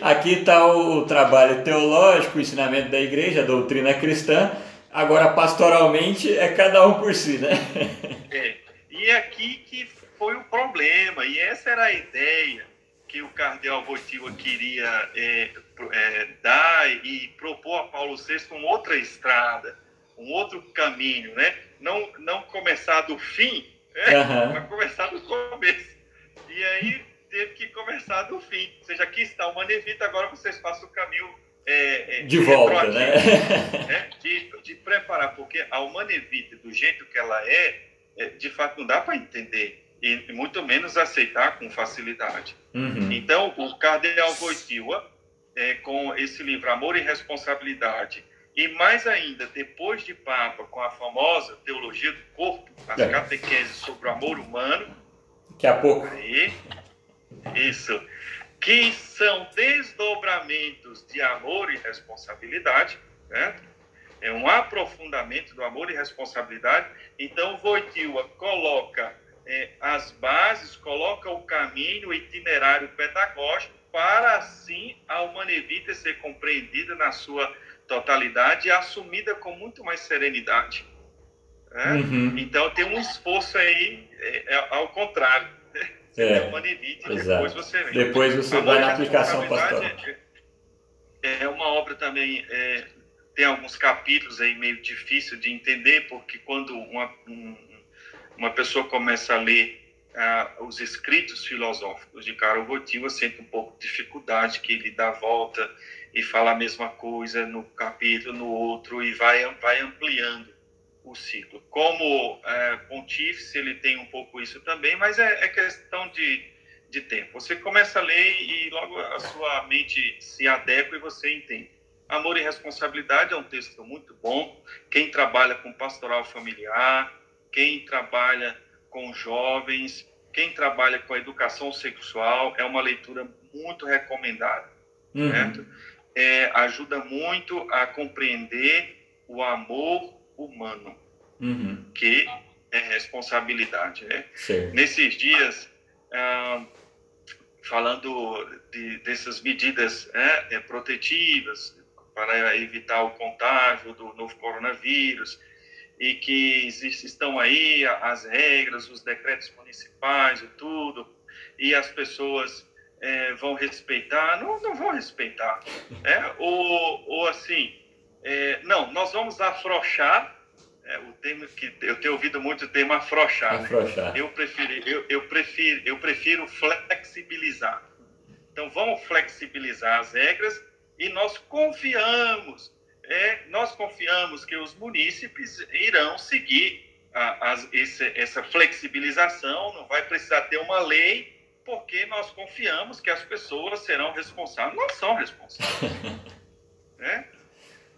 aqui está o trabalho teológico, o ensinamento da igreja, a doutrina cristã, agora pastoralmente é cada um por si, né? é, e aqui que foi o problema, e essa era a ideia que o cardeal Wojtyła queria é, é, dar e propor a Paulo VI uma outra estrada, um outro caminho, né? Não, não começar do fim, né? uhum. mas começar do começo. E aí teve que começar do fim. Ou seja, aqui está o Manevita, agora vocês façam o caminho é, é, de volta, né? <laughs> né? De, de preparar, porque a Humanevita, do jeito que ela é, é de fato não dá para entender e muito menos aceitar com facilidade. Uhum. Então, o cardeal Wojtyła, é, com esse livro Amor e Responsabilidade, e mais ainda, depois de Papa, com a famosa Teologia do Corpo, as é. catequeses sobre o amor humano. Daqui a pouco. Aí, isso. Que são desdobramentos de amor e responsabilidade, né? É um aprofundamento do amor e responsabilidade. Então, Wojtyła coloca é, as bases, coloca o caminho, o itinerário pedagógico para assim a Humanevita ser compreendida na sua totalidade e assumida com muito mais serenidade. Né? Uhum. Então tem um esforço aí é, é, ao contrário. Né? É, Humanevita, depois você vem. Depois você vai na aplicação pastoral. É, é uma obra também é, tem alguns capítulos aí meio difícil de entender porque quando uma, um, uma pessoa começa a ler ah, os escritos filosóficos de Karol Wojtyła, sente um pouco de dificuldade, que ele dá volta e fala a mesma coisa no capítulo, no outro, e vai, vai ampliando o ciclo. Como é, pontífice, ele tem um pouco isso também, mas é, é questão de, de tempo. Você começa a ler e logo a sua mente se adequa e você entende. Amor e Responsabilidade é um texto muito bom. Quem trabalha com pastoral familiar, quem trabalha com jovens, quem trabalha com a educação sexual, é uma leitura muito recomendada, uhum. certo? É, ajuda muito a compreender o amor humano, uhum. que é responsabilidade. Né? Nesses dias, ah, falando de, dessas medidas né, é, protetivas para evitar o contágio do novo coronavírus, e que estão aí as regras, os decretos municipais e tudo, e as pessoas é, vão respeitar, não, não vão respeitar. Né? Ou, ou assim, é, não, nós vamos afrouxar, é, o termo que eu tenho ouvido muito o termo afrouxar. Né? afrouxar. Né? Eu, prefiro, eu, eu, prefiro, eu prefiro flexibilizar. Então, vamos flexibilizar as regras e nós confiamos é, nós confiamos que os munícipes irão seguir a, a, esse, essa flexibilização, não vai precisar ter uma lei, porque nós confiamos que as pessoas serão responsáveis. Não são responsáveis. né? <laughs>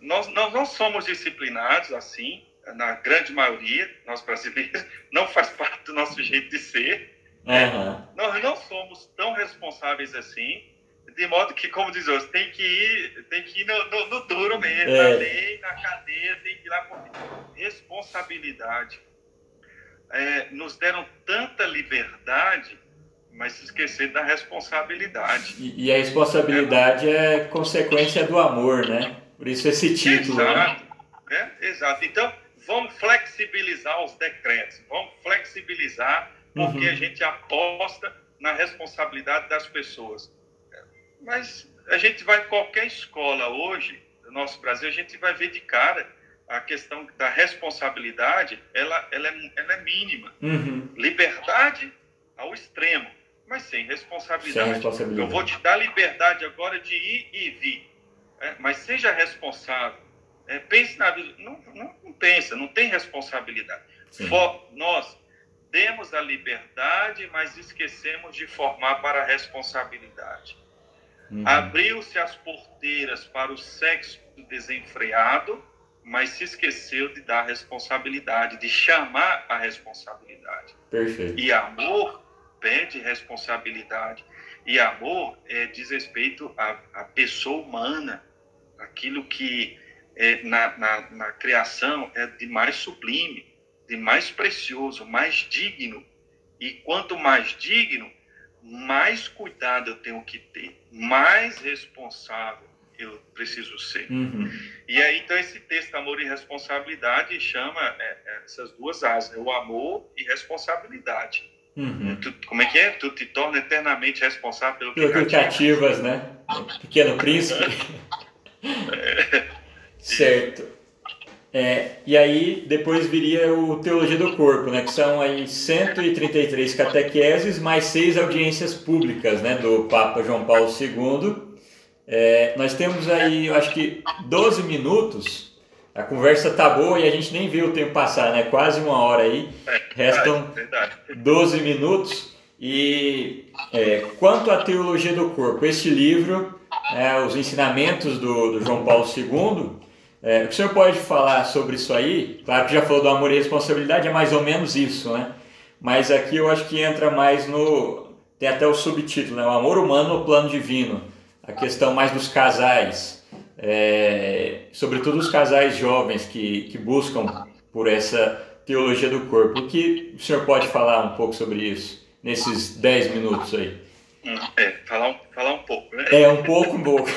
nós, nós não somos disciplinados assim, na grande maioria, nós brasileiros, <laughs> não faz parte do nosso jeito de ser. Uhum. Nós não somos tão responsáveis assim de modo que, como diz hoje, tem que ir, tem que ir no, no, no duro mesmo, é. na lei, na cadeia, tem que ir lá por responsabilidade. É, nos deram tanta liberdade, mas se esquecer da responsabilidade. E, e a responsabilidade é. consequência do amor, né? Por isso esse título. Né? Exato. Né? Exato. Então, vamos flexibilizar os decretos, vamos flexibilizar, porque uhum. a gente aposta na responsabilidade das pessoas. Mas a gente vai qualquer escola hoje, no nosso Brasil, a gente vai ver de cara a questão da responsabilidade, ela, ela, é, ela é mínima. Uhum. Liberdade ao extremo, mas sem responsabilidade. sem responsabilidade. Eu vou te dar liberdade agora de ir e vir, é, mas seja responsável. É, pense na vida. Não, não, não, pensa, não tem responsabilidade. For, nós temos a liberdade, mas esquecemos de formar para a responsabilidade. Uhum. Abriu-se as porteiras para o sexo desenfreado, mas se esqueceu de dar responsabilidade, de chamar a responsabilidade. Perfeito. E amor pede responsabilidade. E amor é, diz respeito à, à pessoa humana, aquilo que é, na, na, na criação é de mais sublime, de mais precioso, mais digno. E quanto mais digno, mais cuidado eu tenho que ter, mais responsável eu preciso ser. Uhum. E aí, então, esse texto, amor e responsabilidade, chama é, é essas duas asas, né? o amor e responsabilidade. Uhum. Tu, como é que é? Tu te torna eternamente responsável pelo que, pelo que cativas, né? Pequeno príncipe. é. <laughs> <laughs> Certo. É, e aí depois viria o Teologia do Corpo, né, que são aí 133 catequeses mais seis audiências públicas né, do Papa João Paulo II. É, nós temos aí, eu acho que 12 minutos. A conversa tá boa e a gente nem viu o tempo passar, né? Quase uma hora aí. Restam 12 minutos. E é, quanto à Teologia do Corpo, este livro, é, os ensinamentos do, do João Paulo II, é, o senhor pode falar sobre isso aí? Claro que já falou do amor e responsabilidade, é mais ou menos isso, né? Mas aqui eu acho que entra mais no. Tem até o subtítulo, né? O amor humano no plano divino. A questão mais dos casais. É, sobretudo os casais jovens que, que buscam por essa teologia do corpo. O que o senhor pode falar um pouco sobre isso, nesses 10 minutos aí? É, falar um, falar um pouco, né? É, um pouco, um pouco.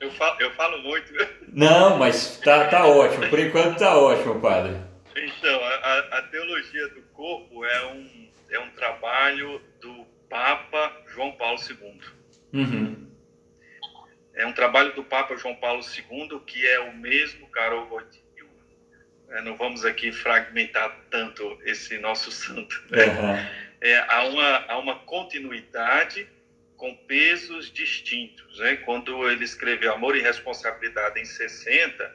Eu falo, eu falo muito. Não, mas tá, tá ótimo. Por enquanto tá ótimo, padre. Então, a, a teologia do corpo é um, é um trabalho do Papa João Paulo II. Uhum. É um trabalho do Papa João Paulo II que é o mesmo Carol Wojtyła. É, não vamos aqui fragmentar tanto esse nosso santo. Né? Uhum. É, há, uma, há uma continuidade com pesos distintos. Né? Quando ele escreveu Amor e Responsabilidade em 60,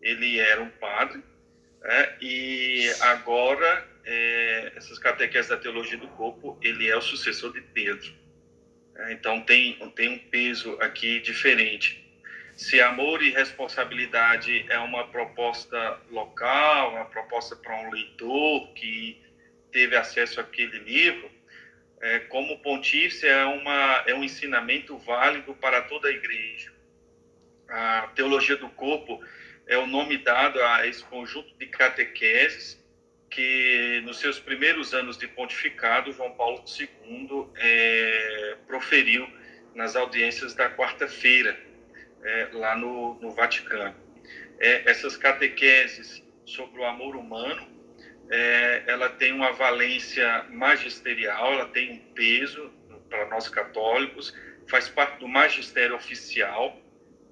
ele era um padre, né? e agora, é, essas catequeses da teologia do corpo, ele é o sucessor de Pedro. É, então, tem, tem um peso aqui diferente. Se amor e responsabilidade é uma proposta local, uma proposta para um leitor que teve acesso àquele livro, é, como pontífice é, uma, é um ensinamento válido para toda a igreja. A teologia do corpo é o nome dado a esse conjunto de catequeses que nos seus primeiros anos de pontificado, João Paulo II é, proferiu nas audiências da quarta-feira, é, lá no, no Vaticano. É, essas catequeses sobre o amor humano, é, ela tem uma valência magisterial, ela tem um peso para nós católicos, faz parte do magistério oficial,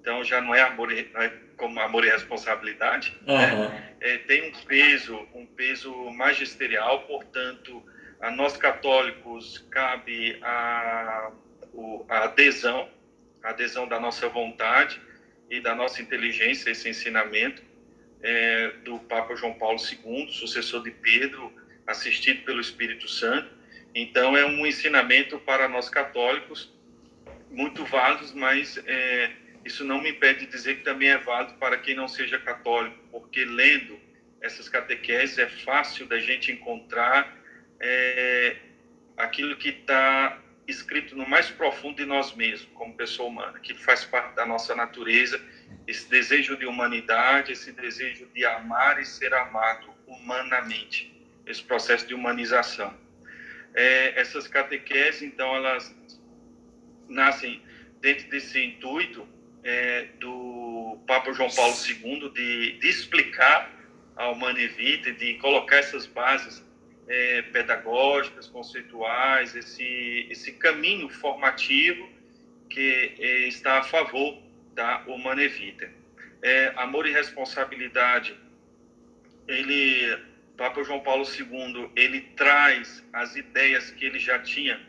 então já não é amor, é como amor e responsabilidade, uhum. né? é, tem um peso, um peso magisterial, portanto, a nós católicos cabe a, a adesão, a adesão da nossa vontade e da nossa inteligência, esse ensinamento é, do Papa João Paulo II, sucessor de Pedro, assistido pelo Espírito Santo. Então, é um ensinamento para nós católicos muito válido, mas é, isso não me impede de dizer que também é válido para quem não seja católico, porque lendo essas catequeses é fácil da gente encontrar é, aquilo que está escrito no mais profundo de nós mesmos, como pessoa humana, que faz parte da nossa natureza, esse desejo de humanidade, esse desejo de amar e ser amado humanamente, esse processo de humanização. É, essas catequeses, então, elas nascem dentro desse intuito é, do Papa João Paulo II de, de explicar a Humana Vitae, de colocar essas bases é, pedagógicas, conceituais, esse, esse caminho formativo que é, está a favor da Humana Vitae. É, amor e responsabilidade, ele, Papa João Paulo II, ele traz as ideias que ele já tinha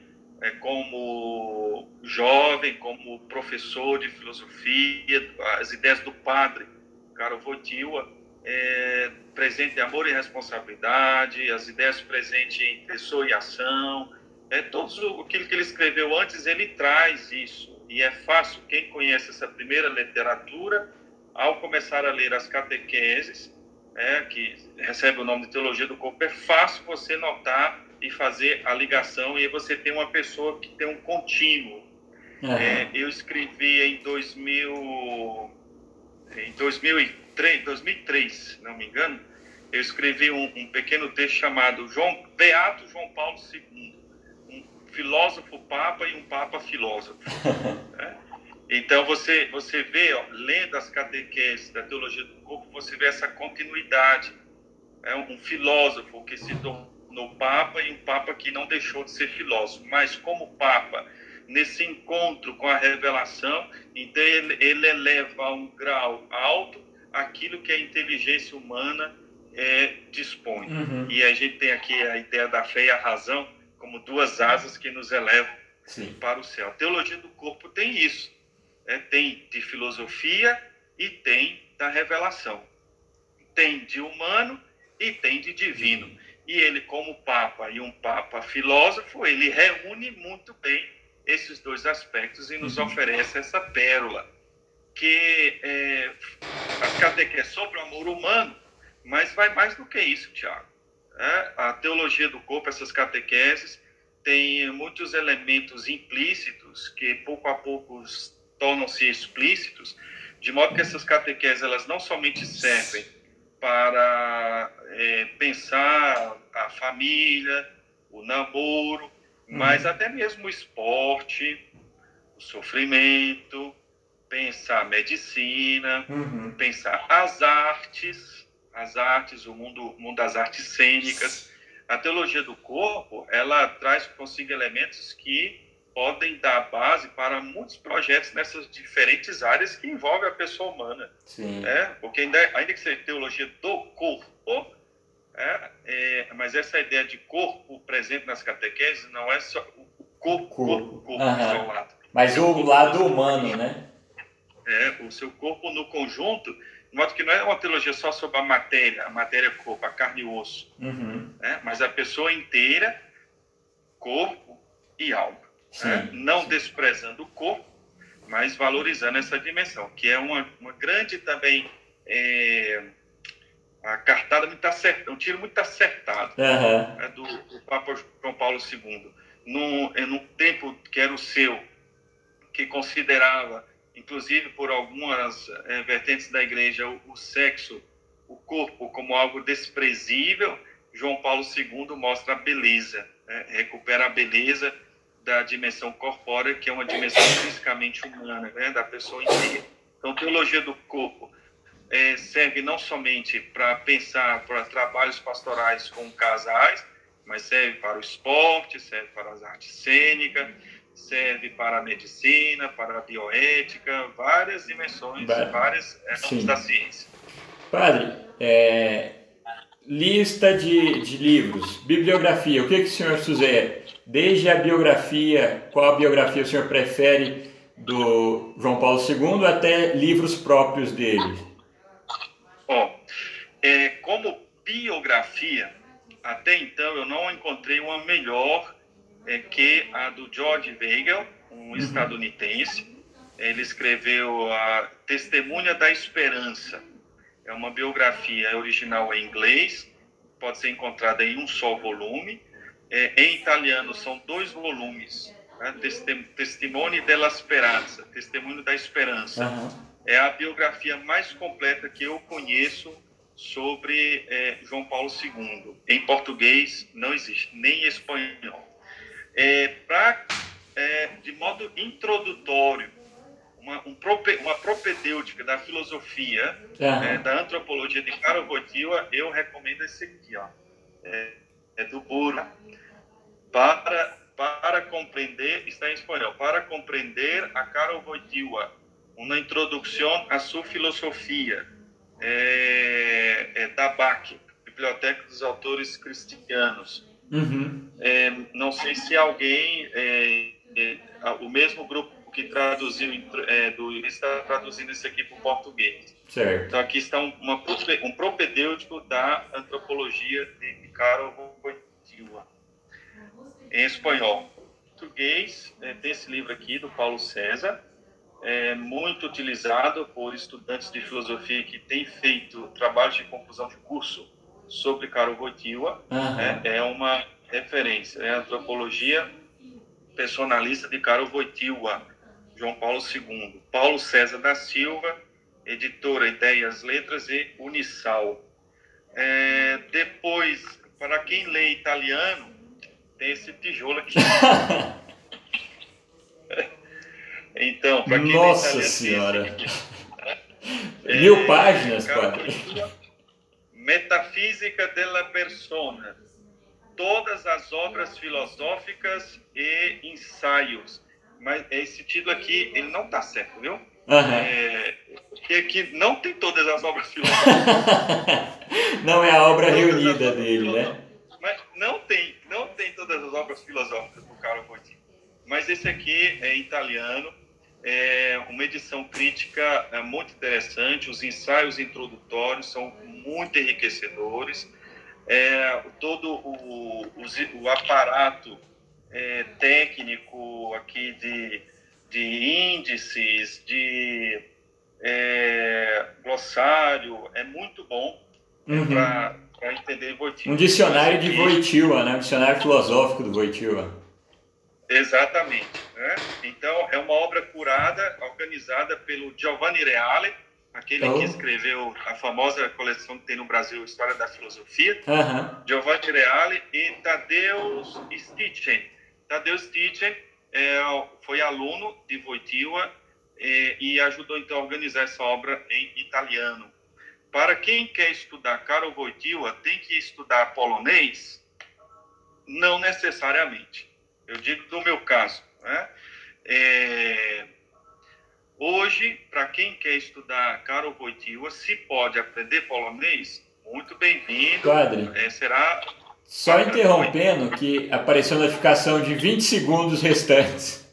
é, como jovem, como professor de filosofia, as ideias do padre Caro Votiwa, é, presente em amor e responsabilidade, as ideias presentes em pessoa e ação, é, tudo aquilo que ele escreveu antes, ele traz isso. E é fácil, quem conhece essa primeira literatura, ao começar a ler as catequeses, é, que recebe o nome de Teologia do Corpo, é fácil você notar e fazer a ligação e você tem uma pessoa que tem um contínuo. Uhum. É, eu escrevi em 2000, em 2003, 2003, se não me engano, eu escrevi um, um, pequeno texto chamado João, Beato João Paulo II, um filósofo papa e um papa filósofo. <laughs> é? Então você você vê, ó, lendo as catequeses da teologia do corpo, você vê essa continuidade. É um filósofo que se tornou no Papa e um Papa que não deixou de ser filósofo, mas como Papa, nesse encontro com a revelação, então ele, ele eleva a um grau alto aquilo que a inteligência humana é, dispõe. Uhum. E a gente tem aqui a ideia da fé e a razão como duas asas que nos elevam Sim. para o céu. A teologia do corpo tem isso. É, tem de filosofia e tem da revelação. Tem de humano e tem de divino. E ele, como Papa e um Papa filósofo, ele reúne muito bem esses dois aspectos e nos uhum. oferece essa pérola, que é, as catequeses sobre o amor humano, mas vai mais do que isso, Tiago. É, a teologia do corpo, essas catequeses, tem muitos elementos implícitos que pouco a pouco tornam-se explícitos, de modo que essas catequeses elas não somente servem para é, pensar a família, o namoro, uhum. mas até mesmo o esporte, o sofrimento, pensar a medicina, uhum. pensar as artes, as artes, o mundo, mundo das artes cênicas. A teologia do corpo, ela traz consigo elementos que podem dar base para muitos projetos nessas diferentes áreas que envolvem a pessoa humana. Sim. É, porque ainda, ainda que seja teologia do corpo, é, é, mas essa ideia de corpo presente nas catequeses não é só o corpo, corpo, corpo, uhum. isolado. Mas o lado humano, né? É, o seu corpo no conjunto, de modo que não é uma teologia só sobre a matéria, a matéria corpo, a carne e osso, uhum. é, mas a pessoa inteira, corpo e alma né? não desprezando o corpo, mas valorizando essa dimensão, que é uma, uma grande também é, a cartada muito acertada, um tiro muito acertado uhum. né, do, do, Papa João Paulo II, num, num tempo que era o seu, que considerava, inclusive por algumas é, vertentes da igreja, o, o sexo, o corpo como algo desprezível, João Paulo II mostra a beleza, né? recupera a beleza da dimensão corpórea, que é uma dimensão fisicamente humana, né? da pessoa inteira. Então, teologia do corpo é, serve não somente para pensar para trabalhos pastorais com casais, mas serve para o esporte, serve para as artes cênicas, serve para a medicina, para a bioética, várias dimensões, ba várias ramos da ciência. Padre, é, lista de, de livros, bibliografia, o que, que o senhor sugere? Desde a biografia, qual biografia o senhor prefere do João Paulo II até livros próprios dele? Bom, é, como biografia, até então eu não encontrei uma melhor é, que a do George Weigel, um uhum. estadunidense. Ele escreveu a Testemunha da Esperança. É uma biografia original em inglês, pode ser encontrada em um só volume. É, em italiano são dois volumes. Né? Testimone della Speranza, Testemunho da Esperança. Uhum. É a biografia mais completa que eu conheço sobre é, João Paulo II. Em português não existe, nem em espanhol. É, pra, é, de modo introdutório, uma, um uma propedêutica da filosofia, uhum. da antropologia de Karol Wojtyła, eu recomendo esse aqui, ó. É, é do Buro. Para, para compreender, está em espanhol, para compreender a Karol Wojtyła, uma introdução à sua filosofia, é, é, da BAC, Biblioteca dos Autores Cristianos. Uhum. É, não sei se alguém, é, é, o mesmo grupo que traduziu, é, do, está traduzindo isso aqui para o português. Certo. Então aqui está um, uma, um propedêutico da antropologia de Karol Wojtyła, em espanhol. Português, tem esse livro aqui do Paulo César, é muito utilizado por estudantes de filosofia que têm feito trabalhos de conclusão de curso sobre Wojtyła. Uhum. Né? É uma referência, é a antropologia personalista de Karol Wojtyła, João Paulo II. Paulo César da Silva, editora Ideias, Letras e Unisal. É, depois, para quem lê italiano, tem esse tijolo aqui. <laughs> Então, para quem Nossa Senhora! É, <laughs> Mil páginas, padre. Metafísica della persona. Todas as obras filosóficas e ensaios. Mas esse título aqui, ele não está certo, viu? Uhum. É, porque aqui não tem todas as obras <laughs> filosóficas. não é a obra reunida dele, né? Mas não tem, não tem todas as obras filosóficas do Carlo Boitino. Mas esse aqui é italiano é uma edição crítica é, muito interessante, os ensaios introdutórios são muito enriquecedores, é, todo o, o, o aparato é, técnico aqui de, de índices, de é, glossário, é muito bom uhum. para entender Voitiva. Um dicionário de Voitiva, né? Um dicionário filosófico do Voitiva. Exatamente. Né? Então, é uma obra curada, organizada pelo Giovanni Reale, aquele oh. que escreveu a famosa coleção que tem no Brasil, História da Filosofia. Uhum. Giovanni Reale e Tadeusz Stichen. Tadeusz Stichen é, foi aluno de Wojtyła e ajudou então a organizar essa obra em italiano. Para quem quer estudar Karol Wojtyła, tem que estudar polonês? Não necessariamente. Eu digo do meu caso. Né? É, hoje, para quem quer estudar Karol Wojtyła, se pode aprender polonês, muito bem-vindo. Padre, é, será... Só interrompendo que apareceu a notificação de 20 segundos restantes.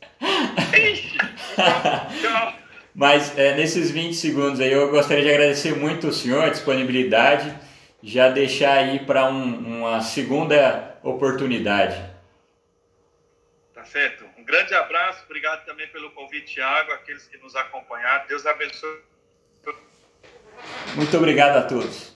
Mas é, nesses 20 segundos aí eu gostaria de agradecer muito ao senhor, a disponibilidade, já deixar aí para um, uma segunda oportunidade certo? Um grande abraço, obrigado também pelo convite, Thiago, aqueles que nos acompanharam. Deus abençoe. Muito obrigado a todos.